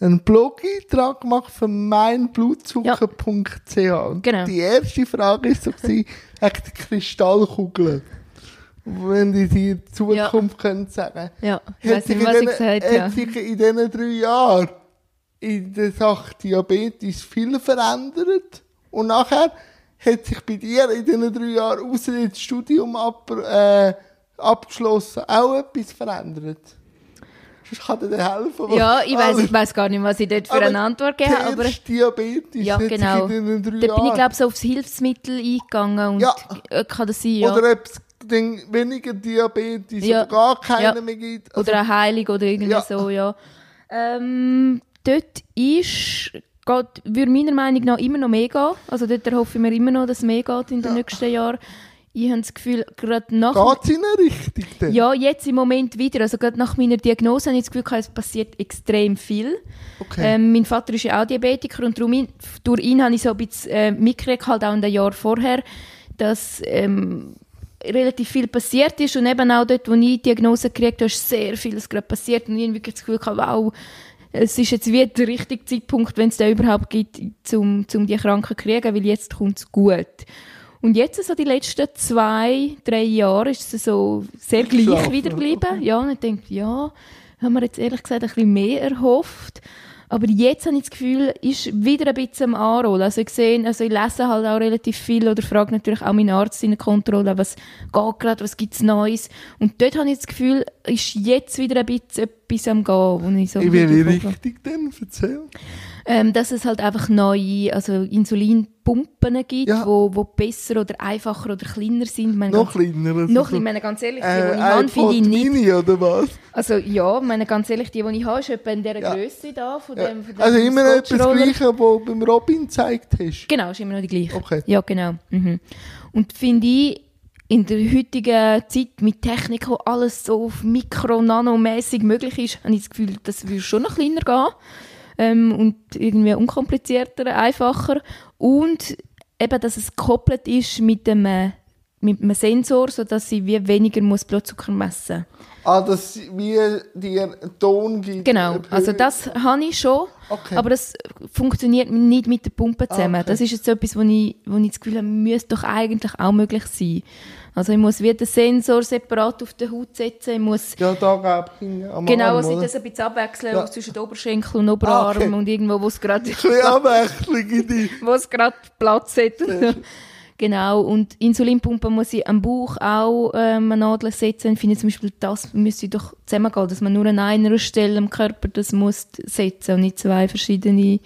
einen Blog-Eintrag gemacht für meinblutzucker.ch. Und Genau. Die erste Frage war so, echt die Kristallkugel. wenn die die in Zukunft können sagen. Ja, ich weiß nicht, was ich gesagt habe. Sich in diesen drei Jahren in der Sache Diabetes viel verändert? Und nachher hat sich bei dir in diesen drei Jahren, außer das Studium ab, äh, abgeschlossen, auch etwas verändert? Sonst kann dir helfen. Ja, ich weiß ich weiss gar nicht, was ich dort für aber eine Antwort gebe, aber zuerst Diabetes ja, genau. in diesen drei Da bin ich, Jahren... glaube ich, so aufs Hilfsmittel eingegangen und Ja. äh, kann das sein, ja. Oder ob es weniger Diabetes Ja. oder gar keinen Ja. mehr gibt. Also, Oder eine Heilung oder irgendwie so, ja. Ähm, dort ist, geht, würde meiner Meinung nach immer noch mehr gehen. Also dort ich mir immer noch, dass es mehr geht in den nächsten Jahren. Ich habe das Gefühl, gerade nach... Geht es in eine Richtung dann? Ja, jetzt im Moment wieder. Also gerade nach meiner Diagnose habe ich das Gefühl, es passiert extrem viel. Okay. Ähm, mein Vater ist ja auch Diabetiker und darum, durch ihn habe ich so ein bisschen äh, mitgekriegt, halt auch in den Jahren vorher, dass ähm, relativ viel passiert ist und eben auch dort, wo ich die Diagnose gekriegt habe, ist sehr vieles gerade passiert und ich habe wirklich das Gefühl wow, es ist jetzt wie der richtige Zeitpunkt, wenn es den überhaupt gibt, um, um die Krankheit zu kriegen, weil jetzt kommt es gut. Und jetzt, so die letzten zwei, drei Jahre, ist es so sehr gleich wieder geblieben. Ja, und ich denke, ja, haben wir jetzt ehrlich gesagt ein bisschen mehr erhofft. Aber jetzt habe ich das Gefühl, ist wieder ein bisschen am Anrollen. Also ich sehe, also ich lese halt auch relativ viel oder frage natürlich auch meinen Arzt in der Kontrolle, was geht gerade, was gibt es Neues. Und dort habe ich das Gefühl, ist jetzt wieder ein bisschen etwas am Gehen, wo ich so In welche. Richtung denn? Erzähl. Ähm, dass es halt einfach neue, also Insulinpumpen gibt, Ja. wo, wo besser oder einfacher oder kleiner sind. Meine, Noch ganz, kleiner. also noch kleiner, meine, ganz ehrlich, die, äh, die ich habe, finde ich nicht. Mini oder was? Also ja, meine, ganz ehrlich, die, die ich habe, ist etwa in dieser Ja. Größe da, von Ja. dem, von dem Also immer noch etwas. Gleiche, was du beim Robin gezeigt hast. Genau, ist immer noch die gleiche. Okay. Ja, genau. Mhm. Und finde ich, in der heutigen Zeit mit Technik, wo alles so auf mikro-nanomäßig möglich ist, habe ich das Gefühl, das würde schon noch kleiner gehen. Ähm, und irgendwie unkomplizierter, einfacher. Und eben, dass es gekoppelt ist mit einem, äh, mit einem Sensor, sodass ich wie weniger muss Blutzucker messen Ah, dass sie- wie dir Ton gibt. Genau, Ob also das habe ich schon, Okay. aber das funktioniert nicht mit der Pumpe zusammen. Ah, okay. Das ist jetzt so etwas, wo ich, wo ich das Gefühl habe, müsste doch eigentlich auch möglich sein. Also ich muss wie den Sensor separat auf die Haut setzen, ich muss Ja, da am genau, Arm, also ich das ein bisschen abwechseln Ja. zwischen den Oberschenkel und Oberarm Ah, okay. und irgendwo, wo es gerade wo es gerade Platz hat. genau, und Insulinpumpe muss ich am Bauch auch ähm, eine Nadel setzen. Ich finde zum Beispiel, das müsste doch zusammengehen, dass man nur an einer Stelle am Körper das muss setzen und nicht zwei verschiedene.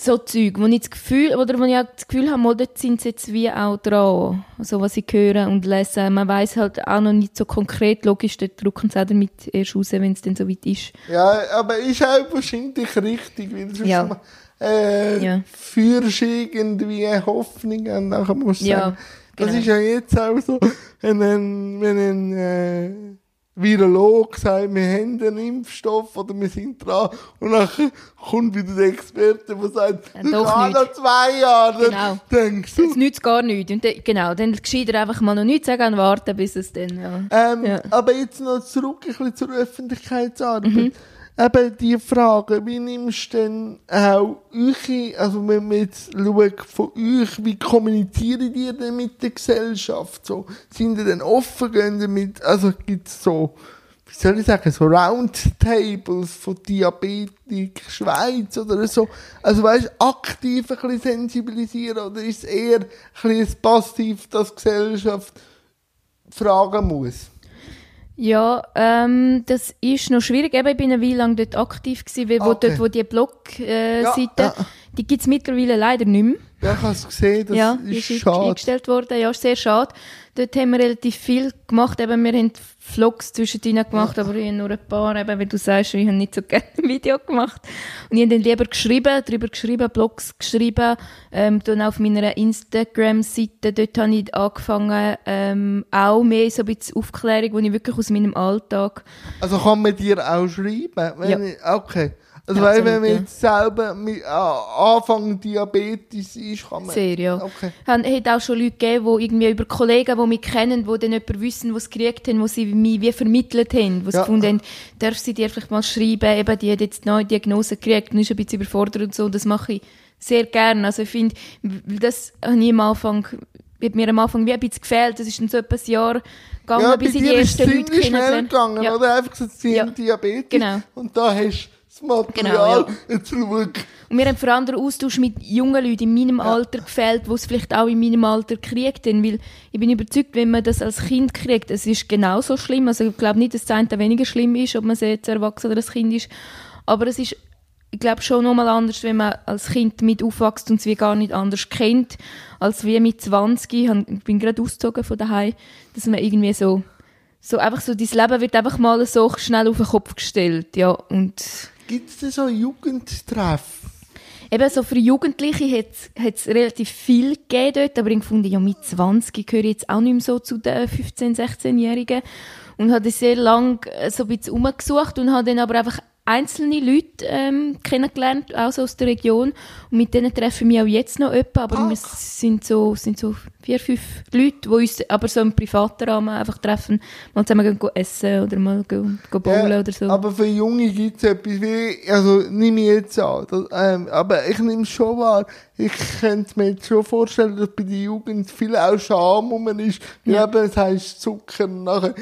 So Zeug, wo ich das Gefühl, oder wo ich das Gefühl habe, mal, dort sind sie jetzt wie auch dran, also was ich höre und lese. Man weiß halt auch noch nicht so konkret, logisch, dort drucken sie auch damit erst raus, wenn es dann so weit ist. Ja, aber ist auch wahrscheinlich richtig, weil sonst Ja. ma- äh, Ja. führst irgendwie Hoffnung und nachher musst du Ja, sagen, das genau. ist ja jetzt auch so, wenn ein, wenn ein äh, Virolog sagt, wir haben einen Impfstoff oder wir sind dran und nachher kommt wieder der Experte, der sagt, Ja, das kann noch zwei Jahre. Genau. Dann denkst du, Jetzt nützt gar nichts. Und dann, genau, dann gescheiter einfach mal noch nichts sagen und warten, bis es dann, ja. Ähm, Ja. Aber jetzt noch zurück ein bisschen zur Öffentlichkeitsarbeit. Mhm. Eben die Frage, wie nimmst du denn auch euch, also wenn man jetzt schaut von euch, wie kommunizieren die denn mit der Gesellschaft? So, sind die denn offen, gehen die mit, also gibt es so, wie soll ich sagen, so Roundtables von Diabetik Schweiz oder so. Also weißt du, aktiv ein bisschen sensibilisieren oder ist es eher ein bisschen passiv, dass die Gesellschaft fragen muss? Ja, ähm, das ist noch schwierig. Eben, ich bin eine Weile lang dort aktiv gewesen, weil wo, Okay. dort, wo die Blog-Seite, äh, Ja, ja. Die gibt es mittlerweile leider nicht mehr. Ja, ich habe es gesehen, das ja, die ist ist schade. eingestellt worden. Ja, ist sehr schade. Dort haben wir relativ viel gemacht. Eben, wir haben Vlogs zwischendrin gemacht, aber ich habe nur ein paar, eben, wie du sagst, ich habe nicht so gerne ein Video gemacht. Und ich habe dann lieber geschrieben, darüber geschrieben, Blogs geschrieben, ähm, dann auf meiner Instagram-Seite, dort habe ich angefangen, ähm, auch mehr so ein bisschen Aufklärung, wo ich wirklich aus meinem Alltag Also kann man dir auch schreiben? Wenn Ja. ich, okay. Also Ja, weil wenn absolut, man ja. jetzt selber mit, ah, Anfang Diabetes ist, kann man... Sehr, ja. Okay. Es hat auch schon Leute gegeben, die irgendwie über Kollegen, die mich kennen, die dann jemanden wissen, die es gekriegt haben, die sie mich wie vermittelt haben, die sie Ja. gefunden haben, darf sie dir vielleicht mal schreiben, eben, die hat jetzt eine neue Diagnose gekriegt und ist ein bisschen überfordert und so. Das mache ich sehr gerne. Also ich finde, das habe ich am Anfang hat mir am Anfang wie ein bisschen gefehlt. Das ist dann so etwa ein Jahr gegangen, Ja, bis ich die ersten Leute ziemlich schnell kennengelernt gegangen, Ja. oder? Einfach so, sie Ja. Diabetes. Genau. Und da hast du das Material. Genau, ja. Jetzt schau. Und mir haben vor allem der Austausch mit jungen Leuten in meinem Alter gefällt, die es vielleicht auch in meinem Alter haben. Weil ich bin überzeugt, wenn man das als Kind kriegt, es ist genauso schlimm. Also ich glaube nicht, dass das eine weniger schlimm ist, ob man jetzt erwachsen oder ein Kind ist. Aber es ist, ich glaube schon nochmal anders, wenn man als Kind mit aufwächst und es wie gar nicht anders kennt, als wie mit 20. Ich han- Ich bin gerade ausgezogen von daheim, dass man irgendwie so, so einfach so, dein Leben wird einfach mal so schnell auf den Kopf gestellt, ja. Und Gibt es denn so Jugendtreff? Eben so für Jugendliche hat es relativ viel gegeben dort, aber ich fand, ja, mit 20 gehöre ich jetzt auch nicht mehr so zu den 15-, 16-Jährigen. Und habe sehr lange äh, so ein bisschen umgesucht und habe dann aber einfach einzelne Leute ähm, kennengelernt, auch so aus der Region. Und mit denen treffen wir auch jetzt noch öppe, aber Ach. wir sind so, sind so vier, fünf Leute, die uns aber so im privaten Rahmen einfach treffen, mal zusammen gehen, essen oder mal gehen, gehen bowlen Ja, oder so. Aber für Junge gibt es etwas wie, also nehme ich jetzt an, das, ähm, aber ich nehme schon wahr. Ich könnte mir jetzt schon vorstellen, dass bei der Jugend viel auch Scham rum ist. Weil Ja. eben, es heisst Zucker nachher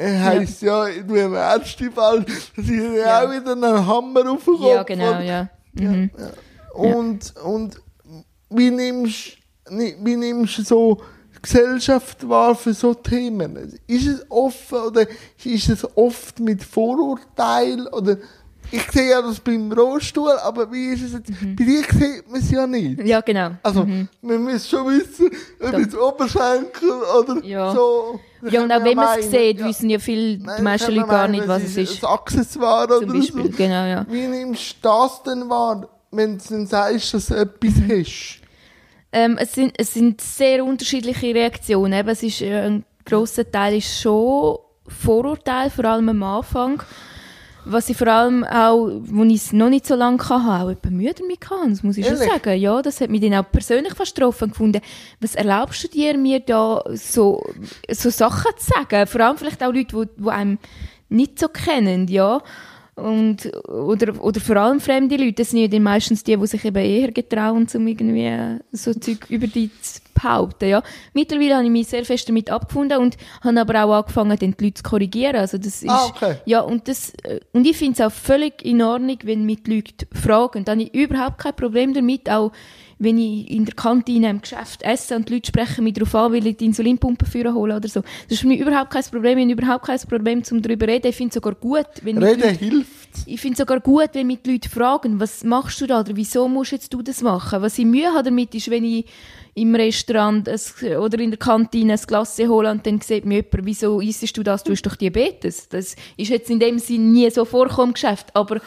äh, heisst ja, du im ersten Fall, dass ich ja. Ja. auch wieder einen Hammer auf den Kopf ja, genau, und- ja. Mhm. Und, und wie nimmst ni- wie nimmst du so Gesellschaft wahr für so Themen? Ist es offen oder ist es oft mit Vorurteil oder ich sehe ja das beim Rollstuhl, aber wie ist es jetzt? Mhm. Bei dir sieht man es ja nicht. Ja, genau. Also, man muss schon wissen, ob jetzt Oberschenkel oder Ja. so. Ja, und auch wenn man es sieht, ja. wissen ja viele, die Nein, meisten kann Leute gar meinen, nicht, was es ist. Ein Accessoire Zum oder Beispiel, so. genau, ja. Wie nimmst du das denn wahr, wenn du dann sagst, dass du etwas Mhm. hast? Ähm, es, sind, es sind sehr unterschiedliche Reaktionen. Eben, es ist, äh, ein grosser Teil ist schon Vorurteil, vor allem am Anfang. Was ich vor allem auch, wo ich es noch nicht so lange hatte, auch etwas müde damit hatte, das muss ich schon Ehrlich? sagen. Ja, das hat mich dann auch persönlich fast getroffen und gefunden. Was erlaubst du dir, mir da so, so Sachen zu sagen? Vor allem vielleicht auch Leute, die, die einem nicht so kennen, ja. Und, oder, oder vor allem fremde Leute, das sind ja dann meistens die, die sich eben eher getrauen, um irgendwie so Zeug über die zu behaupten, ja. Mittlerweile habe ich mich sehr fest damit abgefunden und habe aber auch angefangen, die Leute zu korrigieren. Also das ist, Ah, okay. ja, und das, äh, und ich finde es auch völlig in Ordnung, wenn mich die Leute fragen. Da habe ich überhaupt kein Problem damit, auch wenn ich in der Kantine im Geschäft esse und die Leute sprechen mich darauf an, weil ich die Insulinpumpe führen hole oder so. Das ist für mich überhaupt kein Problem. Ich habe überhaupt kein Problem, um darüber zu reden. Ich finde es sogar gut, wenn Reden Leute hilft. ich finde es sogar gut, wenn mich die Leute fragen, was machst du da oder wieso musst jetzt du das machen? Was ich Mühe habe damit ist, wenn ich im Restaurant ein, oder in der Kantine ein Glas hole und dann sieht mir jemand, wieso isst du das, du hast doch Diabetes. Das ist jetzt in dem Sinn nie so vorkommen im Geschäft, aber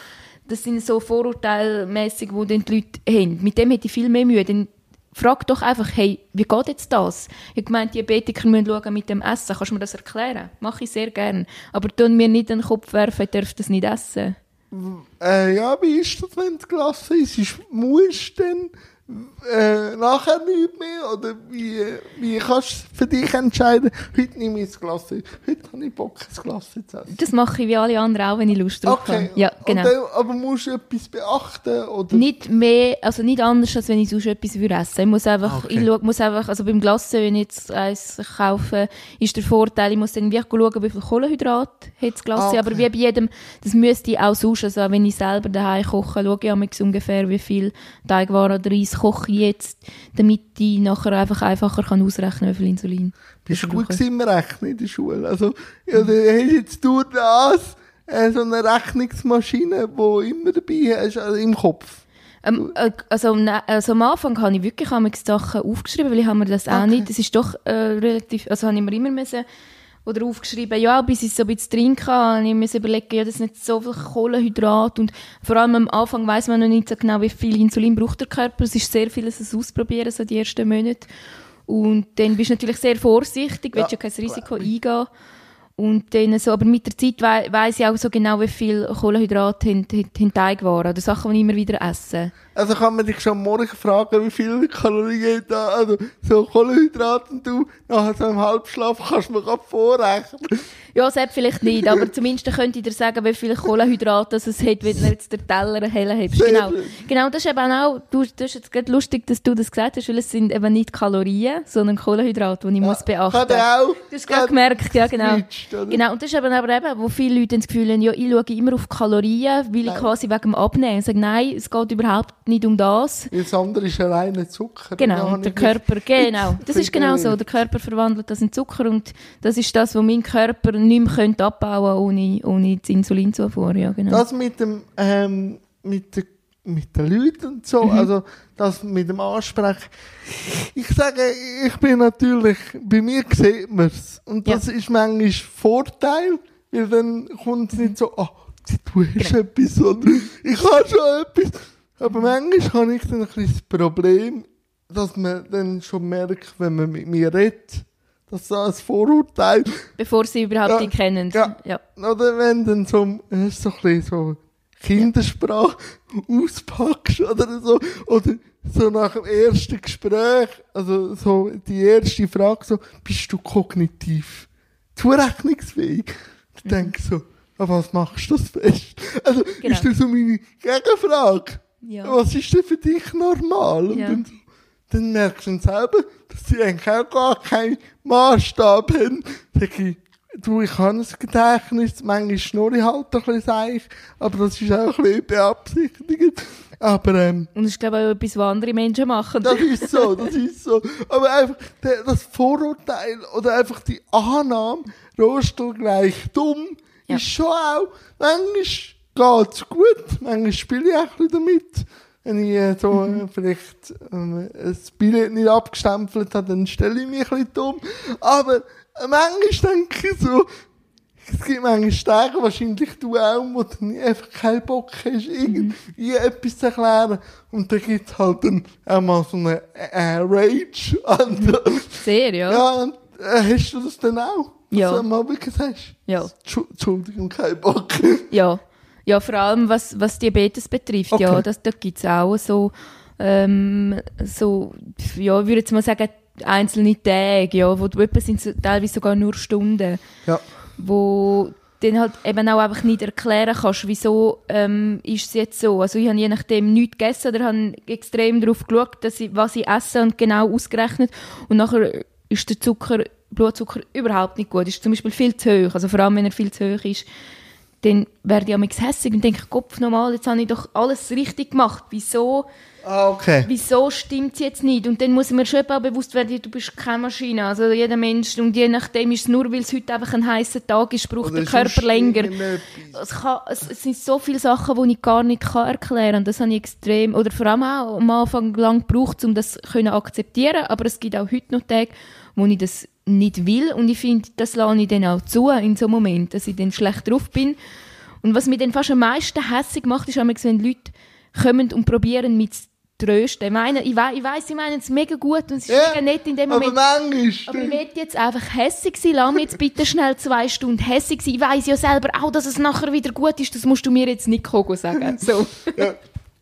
das sind so vorurteilmäßig, wo die Leute haben. Mit dem hätte ich viel mehr Mühe. Dann frag doch einfach, hey, wie geht jetzt das? Ich gemeint, Diabetiker müssen schauen mit dem Essen. Kannst du mir das erklären? Mache ich sehr gern. Aber tun mir nicht den Kopf werfen, ich darf das nicht essen. Äh, ja, wie ist das, wenn es gelassen ist? musst du dann äh, nachher nicht mehr? Oder wie, wie kannst du für dich entscheiden, heute nehme ich das Glas, heute habe ich Bock, das Glas zu essen? Das mache ich wie alle anderen auch, wenn ich Lust drauf Okay, habe. Ja, genau. Dann, aber musst du etwas beachten? Oder? nicht mehr, also nicht anders, als wenn ich sonst etwas würde essen. Ich muss einfach, Okay. ich muss einfach, also beim Glasse, wenn ich jetzt eins kaufe, ist der Vorteil, ich muss dann wirklich schauen, wie viel Kohlenhydrat hat das Glasse. Ah, okay. Aber wie bei jedem, das müsste ich auch sonst, also wenn ich selber daheim koche, schaue ich ungefähr, wie viel Teigwaren oder Reis koche ich jetzt, damit ich nachher einfach einfacher kann ausrechnen, wie viel Insulin. Bist du gut gewesen im Rechnen in der Schule? Also, ja, du hast jetzt durch das äh, so eine Rechnungsmaschine, die immer dabei hast, also im Kopf. Ähm, äh, also, ne, also am Anfang habe ich wirklich Sachen aufgeschrieben, weil ich habe mir das auch Okay. nicht, das ist doch äh, relativ, also habe ich mir immer müssen, oder aufgeschrieben, ja, bis ich es so ein bisschen trinken kann, ich mir überlegen, ja, das ist nicht so viel Kohlenhydrat und vor allem am Anfang weiß man noch nicht so genau, wie viel Insulin braucht der Körper. Es ist sehr vieles das Ausprobieren, so die ersten Monate. Und dann bist du natürlich sehr vorsichtig, willst ja Ja, kein Risiko eingehen. Und dann so, aber mit der Zeit wei weiss ich auch so genau, wie viel Kohlenhydrate in, in, in Teigwaren oder Sachen, die ich immer wieder esse. Also kann man dich schon morgen fragen, wie viele Kalorien da, also so Kohlenhydrate und du nachher so im Halbschlaf kannst du mir gerade vorrechnen. Ja, selbst vielleicht nicht, aber zumindest könnte ich dir sagen, wie viele Kohlenhydrate es hat, wenn du jetzt den Teller hell hast. Sehr Genau. genau, das ist eben auch, du, das ist jetzt gerade lustig, dass du das gesagt hast, weil es sind eben nicht Kalorien, sondern Kohlenhydrate, die ich muss beachten der auch? Du hast gerade gemerkt, ja genau. geswitcht, oder? Genau, und das ist eben, aber eben, wo viele Leute das Gefühl haben, ja, ich schaue immer auf Kalorien, weil ich Nein. quasi wegen dem Abnehmen sage, nein, es geht überhaupt nicht um das. Das andere ist reiner Zucker. Genau, der Körper, genau. Das ist genau so. Der Körper verwandelt das in Zucker und das ist das, was mein Körper nicht mehr könnte abbauen ohne, ohne die Insulinzufuhr. Ja, genau. Das mit dem, ähm, mit der, mit den Leuten und so, also, das mit dem Ansprechen. Ich sage, ich bin natürlich, bei mir sieht man's. Und das ist manchmal Vorteil, weil dann kommt es nicht so, ah, du hast Genau. etwas, oder ich habe schon etwas. Aber manchmal habe ich dann ein bisschen das Problem, dass man dann schon merkt, wenn man mit mir redet, dass das ein Vorurteil Bevor sie überhaupt Ja, die kennen. ja. ja. oder wenn dann so, äh, so ein bisschen so Kindersprache auspackst oder so, oder so nach dem ersten Gespräch, also so die erste Frage so, bist du kognitiv zurechnungsfähig? Ich denke so, an was machst du das fest? Also, Genau. ist das so meine Gegenfrage? Ja. Was ist denn für dich normal? Und Ja. dann, dann merkst du dann selber, dass sie eigentlich auch gar keinen Maßstab haben. Sag ich, du, ich habe ein Gedächtnis, manchmal schnurre ich halt ein bisschen seich, aber das ist auch ein bisschen beabsichtigt. Aber, ähm, Und das ist, glaube ich, auch etwas, was andere Menschen machen. das ist so, das ist so. Aber einfach das Vorurteil oder einfach die Annahme, Rostel gleich dumm, Ja. ist schon auch, manchmal geht's gut, manchmal spiele ich auch ein bisschen damit. Wenn ich äh, so Mhm. äh, vielleicht ähm, ein Billett nicht abgestempelt habe, dann stelle ich mich ein bisschen dumm. Aber äh, manchmal denke ich so, es gibt manchmal Tage, wahrscheinlich du auch, wo du einfach keinen Bock hast, irgendwie etwas zu erklären. Und dann gibt es halt dann auch mal so eine äh, Rage. Und, Sehr, ja. ja, und, äh, hast du das dann auch? Ja. Dass du mal wirklich sagst, Ja. Tschu- Entschuldigung, kein Bock. Ja, ja vor allem was, was Diabetes betrifft, Okay. ja, das, da gibt es auch so, ähm, so, ja, ich würde jetzt mal sagen, einzelne Tage, ja, wo du etwa sind teilweise sogar nur Stunden, ja. wo dann halt eben auch einfach nicht erklären kannst, wieso ähm, ist es jetzt so. Also ich habe je nachdem nichts gegessen oder habe extrem darauf geschaut, dass ich, was ich esse und genau ausgerechnet und nachher ist der Zucker, Blutzucker überhaupt nicht gut, ist zum Beispiel viel zu hoch, also vor allem wenn er viel zu hoch ist, dann werde ich am hässig und denke, Kopf nochmal, jetzt habe ich doch alles richtig gemacht. Wieso, Ah, okay. wieso stimmt es jetzt nicht? Und dann muss ich mir schon auch bewusst werden, du bist keine Maschine. Also jeder Mensch, und je nachdem ist es nur, weil es heute einfach ein heißer Tag ist, braucht Oder der Körper länger. Es, kann, es, es sind so viele Sachen, die ich gar nicht kann erklären kann. Das habe ich extrem, oder vor allem auch am Anfang lang gebraucht, um das zu akzeptieren. Aber es gibt auch heute noch Tage, wo ich das nicht will. Und ich finde, das lasse ich dann auch zu in so einem Moment, dass ich dann schlecht drauf bin. Und was mich dann fast am meisten hässlich macht, ist, manchmal, wenn Leute kommen und probieren, mich zu trösten. Ich meine, ich, wei ich weiss, sie meinen es mega gut und es ist Ja, mega nett in dem Aber Moment. manchmal. Aber ich will jetzt einfach hässig sein. Lass mich jetzt bitte schnell zwei Stunden hässig sein. Ich weiss ja selber auch, dass es nachher wieder gut ist. Das musst du mir jetzt nicht kommen sagen. So. Ja.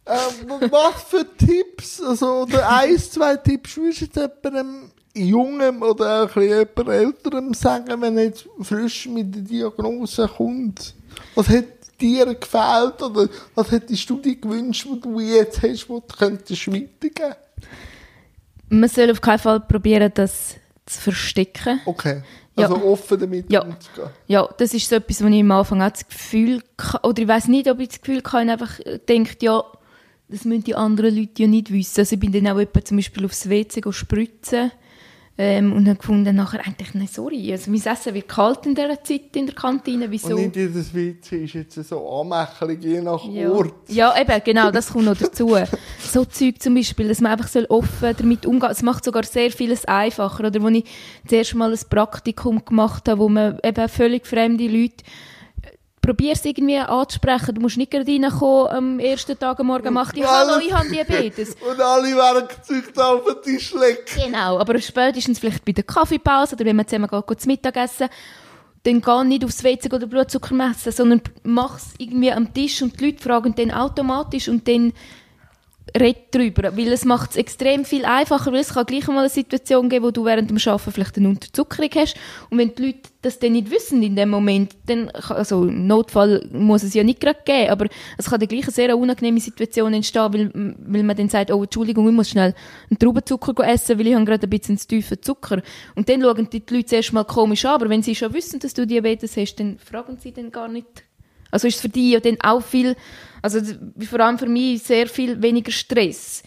Ähm, was für Tipps, also, oder ein, zwei Tipps würdest du jetzt jemandem Jungen oder auch ein bisschen Älterem sagen, wenn er jetzt frisch mit der Diagnose kommt? Was hat dir gefällt oder was hättest du dir gewünscht, was du jetzt hast, was du könntest weitergeben? Man soll auf keinen Fall probieren, das zu verstecken. Okay. Ja. Also offen damit Ja. umzugehen. Ja, das ist so etwas, wo ich am Anfang auch das Gefühl oder ich weiß nicht, ob ich das Gefühl kann, einfach äh, denkt, ja, das müssen die anderen Leute ja nicht wissen. Also ich bin dann auch zum Beispiel aufs WC spritzen ähm, und habe gefunden, nachher eigentlich, nein, sorry, also mein Essen wird kalt in dieser Zeit in der Kantine, wieso? Und nicht jedes WC ist jetzt so anmächelig, je nach Ja. Ort. ja, eben, genau, das kommt noch dazu. So Zeug zum Beispiel, dass man einfach soll offen damit umgehen soll. Es macht sogar sehr vieles einfacher. Oder wo ich das erste Mal ein Praktikum gemacht habe, wo man eben völlig fremde Leute Probier es irgendwie anzusprechen. Du musst nicht gerade reinkommen am ersten Tag am Morgen macht die Hallo, ich habe Diabetes. Und alle Werkzeuge da auf den Tisch legen. Genau, aber spätestens vielleicht bei der Kaffeepause oder wenn man zusammen geht zu Mittag essen, dann geh nicht aufs WC oder Blutzucker messen, sondern mach es irgendwie am Tisch und die Leute fragen dann automatisch und dann red drüber, weil es macht es extrem viel einfacher, weil es kann gleich mal eine Situation geben, wo du während dem Arbeiten vielleicht eine Unterzuckerung hast. Und wenn die Leute das dann nicht wissen in dem Moment, dann, also im Notfall muss es ja nicht gerade geben, aber es kann dann gleich eine sehr unangenehme Situation entstehen, weil, weil man dann sagt, oh Entschuldigung, ich muss schnell einen Traubenzucker essen, weil ich habe gerade ein bisschen zu tiefen Zucker. Und dann schauen die Leute zuerst mal komisch an, aber wenn sie schon wissen, dass du Diabetes hast, dann fragen sie dann gar nicht also ist es für die ja dann auch viel, also vor allem für mich sehr viel weniger Stress.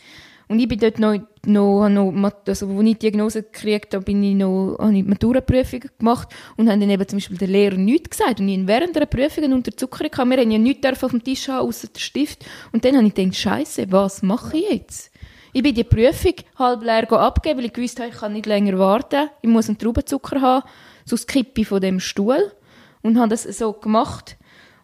Und ich bin dort noch, noch, noch also als ich die Diagnose gekriegt habe, bin ich noch, habe ich Maturaprüfung gemacht und habe dann eben zum Beispiel der Lehrer nichts gesagt. Und ich während der Prüfung eine Unterzuckerung hatte. Wir haben ja nichts auf dem Tisch haben, außer den Stift. Und dann habe ich gedacht, Scheiße, was mache ich jetzt? Ich bin die Prüfung halb leer abgeben, weil ich gewusst habe, ich kann nicht länger warten. Ich muss einen Traubenzucker haben, sonst kippe ich von dem Stuhl. Und habe das so gemacht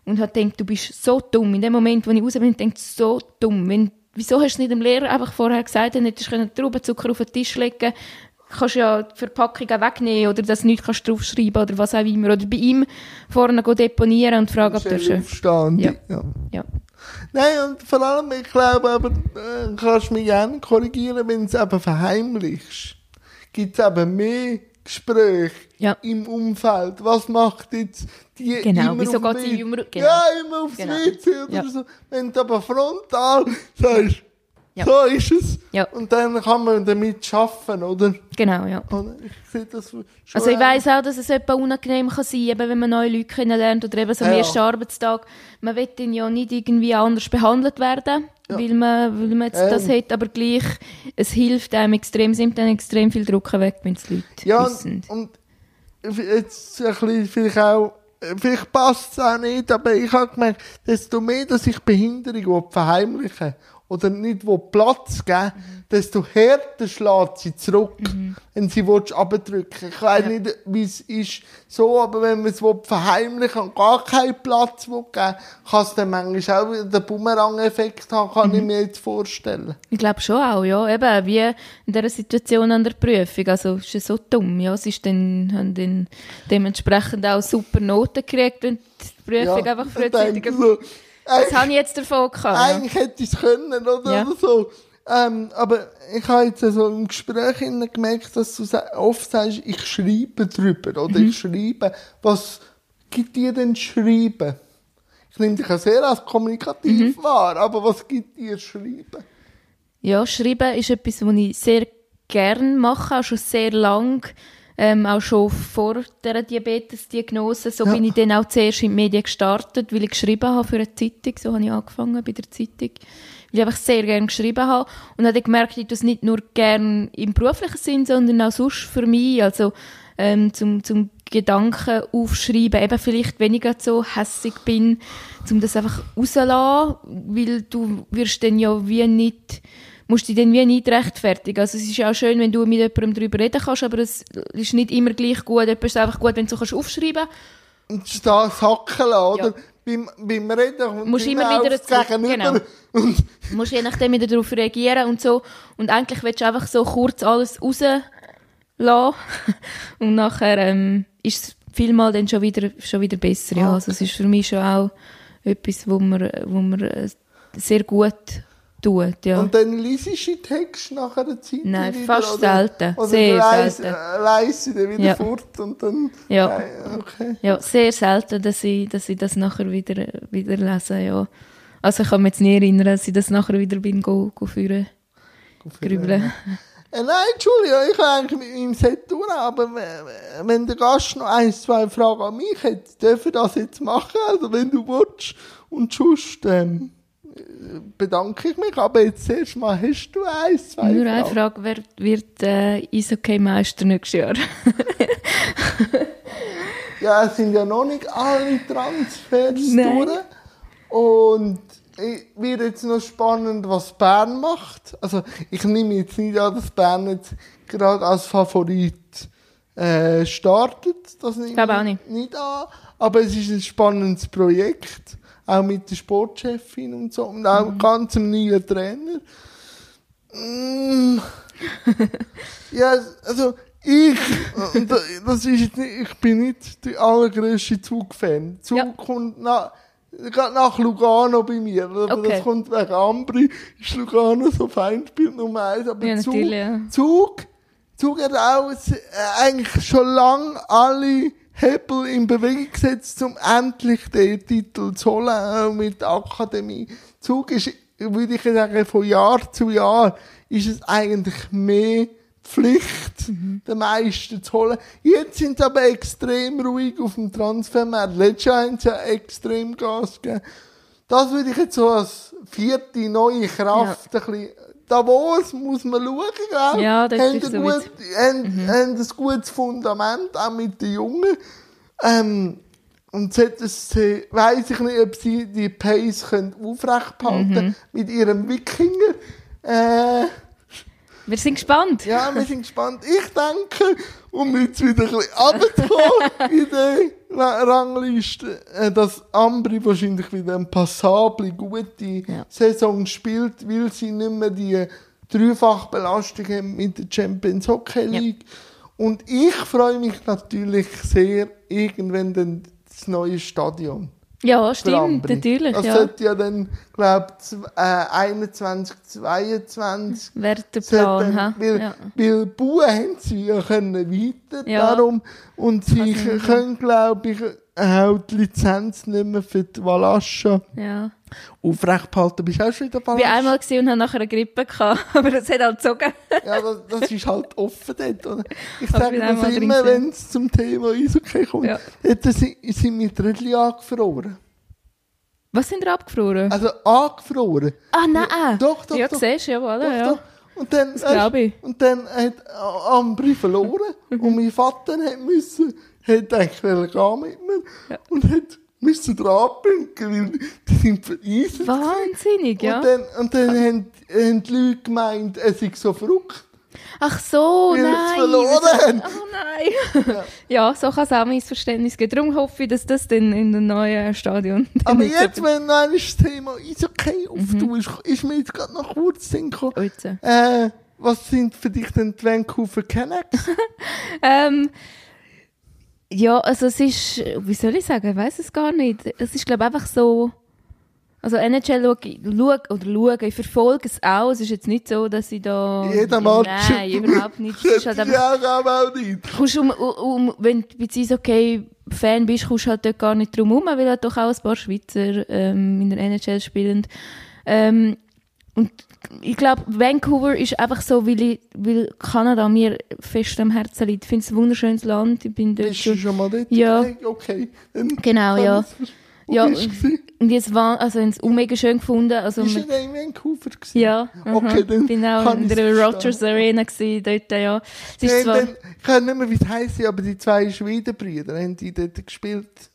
und habe gedacht, du bist so dumm. In dem Moment, wo ich raus bin, denke ich, so dumm. Wenn, wieso hast du es nicht dem Lehrer einfach vorher gesagt, dann hättest du Traubenzucker auf den Tisch legen kannst ja die Verpackung auch wegnehmen oder das nicht kannst draufschreiben oder was auch immer. Oder bei ihm vorne deponieren und fragen, ob du schon... Ja. ja. ja. Nein, und vor allem, ich glaube, aber, äh, kannst du mich gerne korrigieren, wenn du es eben verheimlichst. Gibt es eben mehr Gespräche ja. im Umfeld. Was macht jetzt die Genau, wieso geht sie immer, genau. Ja, immer aufs genau. WC oder ja. so. Wenn du aber frontal sagst, ja. so ist es. Ja. Und dann kann man damit arbeiten, oder? Genau, ja. ich sehe das schon also ich weiss auch, dass es etwas unangenehm kann sein kann, wenn man neue Leute kennenlernt oder eben so am ja. ersten Arbeitstag. Man will dann ja nicht irgendwie anders behandelt werden ja. weil, man, weil man jetzt ähm. das hat, aber gleich, es hilft einem extrem, es nimmt einem extrem viel Druck weg, wenn es Leute ja, wissen. und jetzt ein bisschen vielleicht auch, vielleicht passt es auch nicht, aber ich habe gemerkt, desto mehr, dass ich Behinderung verheimlichen oder nicht Platz geben mhm desto härter schlägt sie zurück, mhm. wenn sie abdrücken Ich weiß ja. nicht, wie es ist so, aber wenn man es verheimlichen und gar keinen Platz geben kann es dann manchmal auch wieder den Bumerang-Effekt haben, kann mhm. ich mir jetzt vorstellen. Ich glaube schon auch, ja. Eben, wie in dieser Situation an der Prüfung. Also, ist es so dumm, ja. Sie ist dann, haben dann dementsprechend auch super Noten gekriegt, wenn die Prüfung ja, einfach frühzeitig... So, das habe ich jetzt davon gehabt. Eigentlich hätte ich es können, oder, ja. oder so. Ähm, aber ich habe jetzt also im Gespräch gemerkt, dass du oft sagst, ich schreibe drüber oder mhm. ich schreibe. Was gibt dir denn Schreiben? Ich nehme dich ja sehr als kommunikativ mhm. wahr, aber was gibt dir Schreiben? Ja, Schreiben ist etwas, was ich sehr gerne mache, auch schon sehr lang. Ähm, auch schon vor der Diabetes-Diagnose. So ja. bin ich dann auch zuerst in den Medien gestartet, weil ich geschrieben habe für eine Zeitung. So habe ich angefangen bei der Zeitung weil ich einfach sehr gerne geschrieben habe und habe gemerkt, ich das nicht nur gerne im beruflichen Sinn, sondern auch sonst für mich, also ähm, zum, zum Gedanken aufschreiben, eben vielleicht weniger so hässig bin, um das einfach rauszulassen, weil du wirst dann ja wie nicht musst dich dann wie nicht rechtfertigen. Also es ist auch schön, wenn du mit jemandem darüber reden kannst, aber es ist nicht immer gleich gut. Etwas ist einfach gut, wenn du so aufschreiben kannst. Und das Hacken oder? Ja beim, beim Reden musst immer wieder gegenüber. Genau. Und musst je nachdem wieder darauf reagieren und so. Und eigentlich willst du einfach so kurz alles rauslassen. und nachher ähm, ist es vielmal dann schon wieder, schon wieder besser. Ja. Also es ist für mich schon auch etwas, wo man, wo man äh, sehr gut tut. Ja. Und dann liest du den Text nach einer Zeit Nein, wieder, fast oder, selten. Oder sehr leis, selten. leise den wieder ja. fort und dann... Ja. okay. ja, sehr selten, dass ich, dass ich das nachher wieder, wieder lese, ja. Also ich kann mich jetzt nie erinnern, dass ich das nachher wieder bin, go, go führen, grübeln. Äh, nein, Entschuldigung, ich habe eigentlich mit meinem Set tun, aber wenn der Gast noch ein, zwei Fragen an mich hat, dürfen wir das jetzt machen, also wenn du willst. Und sonst, ähm, bedanke ich mich. Aber jetzt erst mal, hast du eins, zwei Nur eine Frage, wer wird äh, Eishockey-Meister nächstes Jahr? ja, es sind ja noch nicht alle Transfers durch. Und ich wird jetzt noch spannend, was Bern macht. Also ich nehme jetzt nicht an, dass Bern jetzt gerade als Favorit äh, startet. Das nehme ich nicht. nicht an. Aber es ist ein spannendes Projekt auch mit der Sportchefin und so, und auch mhm. ganz ein neuer Trainer. Mm. ja, also, ich, das ist jetzt nicht, ich bin nicht der allergrößte Zug-Fan. Zug Ja. kommt nach, gerade nach Lugano bei mir, aber Okay. das kommt wegen Ambri, ist Lugano so Feindbild Nummer eins, aber Ja, Zug, ja. Zug, Zug hat auch äh, eigentlich schon lang alle Hebel in Bewegung gesetzt, um endlich den Titel zu holen, auch mit der Akademie. Zug ist, würde ich sagen, von Jahr zu Jahr ist es eigentlich mehr Pflicht, den Meister zu holen. Jetzt sind sie aber extrem ruhig auf dem Transfermarkt. Letztes Jahr haben sie ja extrem Gas gegeben. Das würde ich jetzt so als vierte neue Kraft ein bisschen, Davos muss man schauen, gell? Ja, das haben ist ein so gut, haben, haben ein gutes Fundament, auch mit den Jungen. Ähm, und ZSC, weiss ich nicht, ob sie die Pace können aufrecht behalten Mhm. mit ihrem Wikinger. Äh, Wir sind gespannt. ja, wir sind gespannt. Ich denke, um jetzt wieder ein bisschen runterzukommen in der Ra- Rangliste, äh, dass Ambri wahrscheinlich wieder eine passable, gute Ja. Saison spielt, weil sie nicht mehr die Dreifachbelastung haben mit der Champions Hockey League. Und ich freue mich natürlich sehr, irgendwann dann das neue Stadion. Ja, stimmt, natürlich. Das Ja. sollte ja dann, glaube ich, äh, 21, 22 Wäre der Plan. ha? Weil, Ja. weil Buben haben sie ja können weiter Ja. darum. Und sie können, glaube ich, auch die Lizenz nicht mehr für die Valascha ja. aufrecht behalten. Bist du auch schon in der Ich war einmal und hatte nachher eine Grippe, gehabt, aber das hat halt gezogen. Ja, das, das ist halt offen dort. Oder? Ich sage das immer, wenn es zum Thema Eishockey kommt. Ja. Dort sind, sind wir Drittel angefroren. Was sind ihr abgefroren? Also angefroren. ah, nein. Doch, doch, ja, doch. siehst du, jawohl, Doch, ja. doch. Und dann, Das glaub ich. Und dann hat Ambri verloren und mein Vater hat müssen, hat eigentlich gehen mit mir Ja. und hat müssen dranpünken, weil die sind vereist. Wahnsinnig, ja. Und dann, und dann haben, haben die Leute gemeint, es sei so verrückt. Ach so, Weil nein. verloren. Oh nein. Ja, so kann es auch Missverständnis geben. Darum hoffe ich, dass das dann in dem neuen Stadion... Aber jetzt, wenn noch das Thema Eishockey Mhm. auftust, ist mir jetzt gerade noch kurz gekommen, äh, was sind für dich denn die Vancouver Canucks? Ähm, ja, also es ist, wie soll ich sagen, ich weiß es gar nicht. Es ist, glaube ich, einfach so, also NHL schaue ich, schau, oder schaue, ich verfolge es auch. Es ist jetzt nicht so, dass ich da... Jeder Match. Nein, überhaupt nicht. Es ist halt einfach, ja, auch nicht. kommst um, um, wenn du bei okay Fan bist, kommst du halt dort gar nicht drum herum, weil halt doch auch ein paar Schweizer ähm, in der NHL spielen. Ähm, und ich glaube, Vancouver ist einfach so, weil, ich, weil Kanada mir fest am Herzen liegt. Ich finde es ein wunderschönes Land. Ich bin dort Bist du schon... schon mal dort? Ja. Okay, Okay. Genau, ja. Wo Ja? Und jetzt war, also, es mega schön gefunden. Also, du denn in Vancouver gewesen? ja, Okay, mhm. dann bin auch in der. Rogers Arena gewesen, dort, ja. Es ist Ja, zwar, dann, ich kann nicht mehr, wie es heisst, aber die zwei Schwedenbrüder haben die dort gespielt.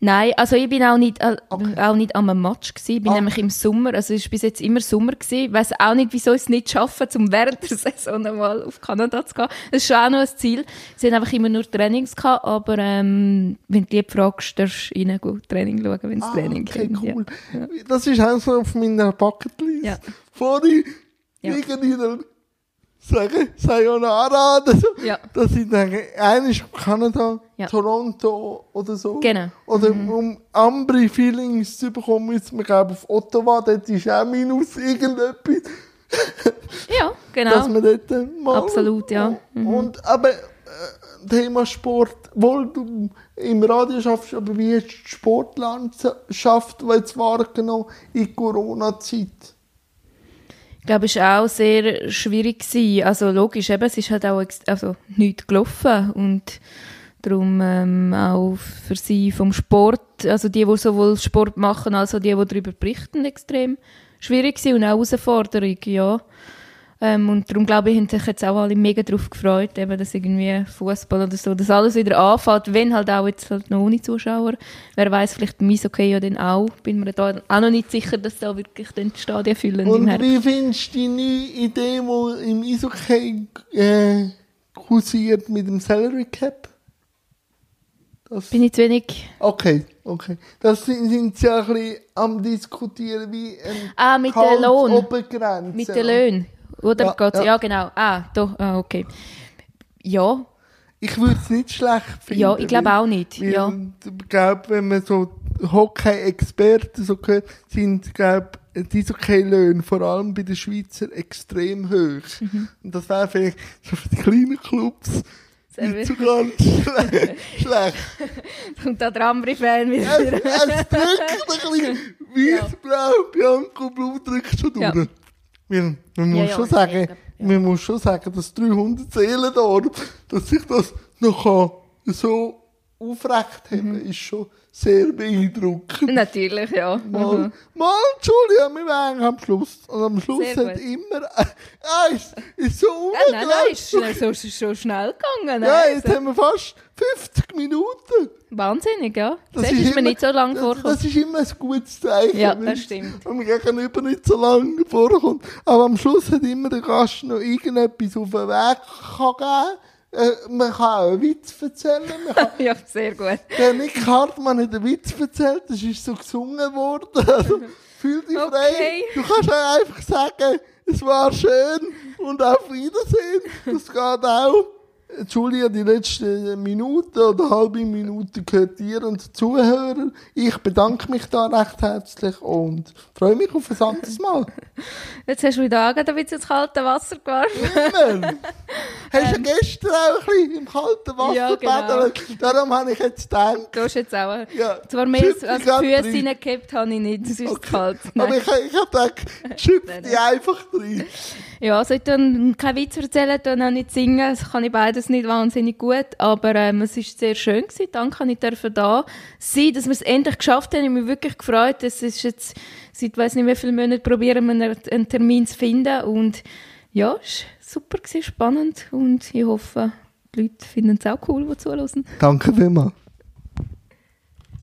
Nein, also ich bin auch nicht, äh, Okay. auch nicht am Match gewesen. Ich bin Ah. nämlich im Sommer, also es ist bis jetzt immer Sommer gewesen. Ich weiss auch nicht, wieso ich es nicht schaffen, um während der Saison mal auf Kanada zu gehen. Das ist schon auch noch ein Ziel. Sie haben einfach immer nur Trainings gehabt, aber, ähm, wenn du die fragst, darfst du rein gut Training schauen, wenn es Ah, Training okay, gibt. cool. Ja. Das ist auch so auf meiner Bucketlist. Ja. Vor ich Ja. irgendwie dann sage Sayonara oder so. Ja. Dass ich denke, einer ist Kanada, Ja. Toronto oder so. Genau. Oder um andere Feelings zu bekommen, müssen wir glaube auf Ottawa, dort ist auch minus irgendetwas. Ja, genau. dass man dort mal... Absolut, ja. Mhm. Und, aber äh, Thema Sport, wohl du im Radio schaffst, aber wie hast du die Sportlandschaft jetzt wahrgenommen in Corona-Zeit? Ich glaube, war auch sehr schwierig. Gewesen. Also logisch, eben, es ist halt auch also, nichts gelaufen und darum ähm, auch für sie vom Sport, also die, die sowohl Sport machen, als auch die, die darüber berichten, extrem schwierig gewesen und auch Herausforderung, ja. Ähm, und darum glaube ich, haben sich jetzt auch alle mega darauf gefreut, eben, dass irgendwie Fußball oder so, dass alles wieder anfängt, wenn halt auch jetzt halt noch ohne Zuschauer. Wer weiß vielleicht beim Eishockey ja dann auch. Bin mir da auch noch nicht sicher, dass da wirklich dann die Stadien füllen im Und Herbst. wie findest du die neue Idee, die im Eishockey äh, kursiert mit dem Salary Cap? Das, Bin ich zu wenig. okay, okay. Das sind, sind sie ja ein bisschen am diskutieren, wie ein Ah, mit der Lohn. Mit den Löhnen. Oder Ja, ja. Ja. genau. Ah, doch, ah, okay. Ja, Ich würde es nicht schlecht finden. ja, ich glaube auch nicht. weil Ja. Ich glaube, wenn man so Hockey-Experten so hört, sind, glaube die Eishockey-Löhne, vor allem bei den Schweizer, extrem hoch. Mhm. Und das wäre vielleicht so für die kleinen Clubs nicht so ganz schle schlecht. Und da der andere Fan Es, wieder. es drückt ein bisschen weiß-blau, Bianco Blau drückt schon Ja. durch. Weil, man muss Ja, ja, schon ich sagen, ja. man muss schon sagen, dass 300 Seelen da, dass sich das noch so aufrecht haben, Mhm. ist schon sehr beeindruckend. Natürlich, ja. Mal, Mhm. mal, Julia, wir wären am Schluss. Und am Schluss Sehr hat gut. immer, ah, ist, ist so Äh, nein, nein, ist schnell, so, so schnell gegangen. Ja, nein, jetzt also, haben wir fast 50 Minuten. wahnsinnig, ja. Das Das ist, mir immer- nicht so lange vorgekommen. das ist immer ein gutes Zeichen. Ja, das stimmt. Wenn man gegenüber nicht so lange vorkommt. Aber am Schluss hat immer der Gast noch irgendetwas auf den Weg kann geben äh, Man kann auch einen Witz erzählen. Kann, Ja, sehr gut. der Nick Hartmann hat einen Witz erzählt, das ist so gesungen worden. Also, fühl dich frei. Okay. Du kannst auch einfach sagen, es war schön und auf Wiedersehen. Das geht auch. Julia, die letzte Minute oder halbe Minute gehört dir und den Zuhörern. Ich bedanke mich da recht herzlich und freue mich auf ein anderes Mal. Jetzt hast du wieder gerade ein bisschen ins kalte Wasser gewaschen. Immer. Hast du gestern auch ein bisschen im kalten Wasser Ähm. Ja, genau. Darum habe ich jetzt gedacht, Du hast jetzt auch... ja, Zwar mehr als die Füße reingehabt habe ich nicht, das ist Okay. kalt. Aber Nein. ich, ich habe gedacht, schüpf Nein, dich einfach drin. Ja, also ich tue keinen Witz erzählen, tue auch nicht singen, das kann ich beides nicht wahnsinnig gut, aber ähm, es war sehr schön gewesen, danke, ich dürfen da sein, dass wir es endlich geschafft haben, ich mich wirklich gefreut, es ist jetzt, seit weiss nicht wie vielen Monaten probieren wir einen, einen Termin zu finden. Und ja, es war super, gewesen, spannend. Und ich hoffe, die Leute finden es auch cool, die zuhören. Danke vielmals.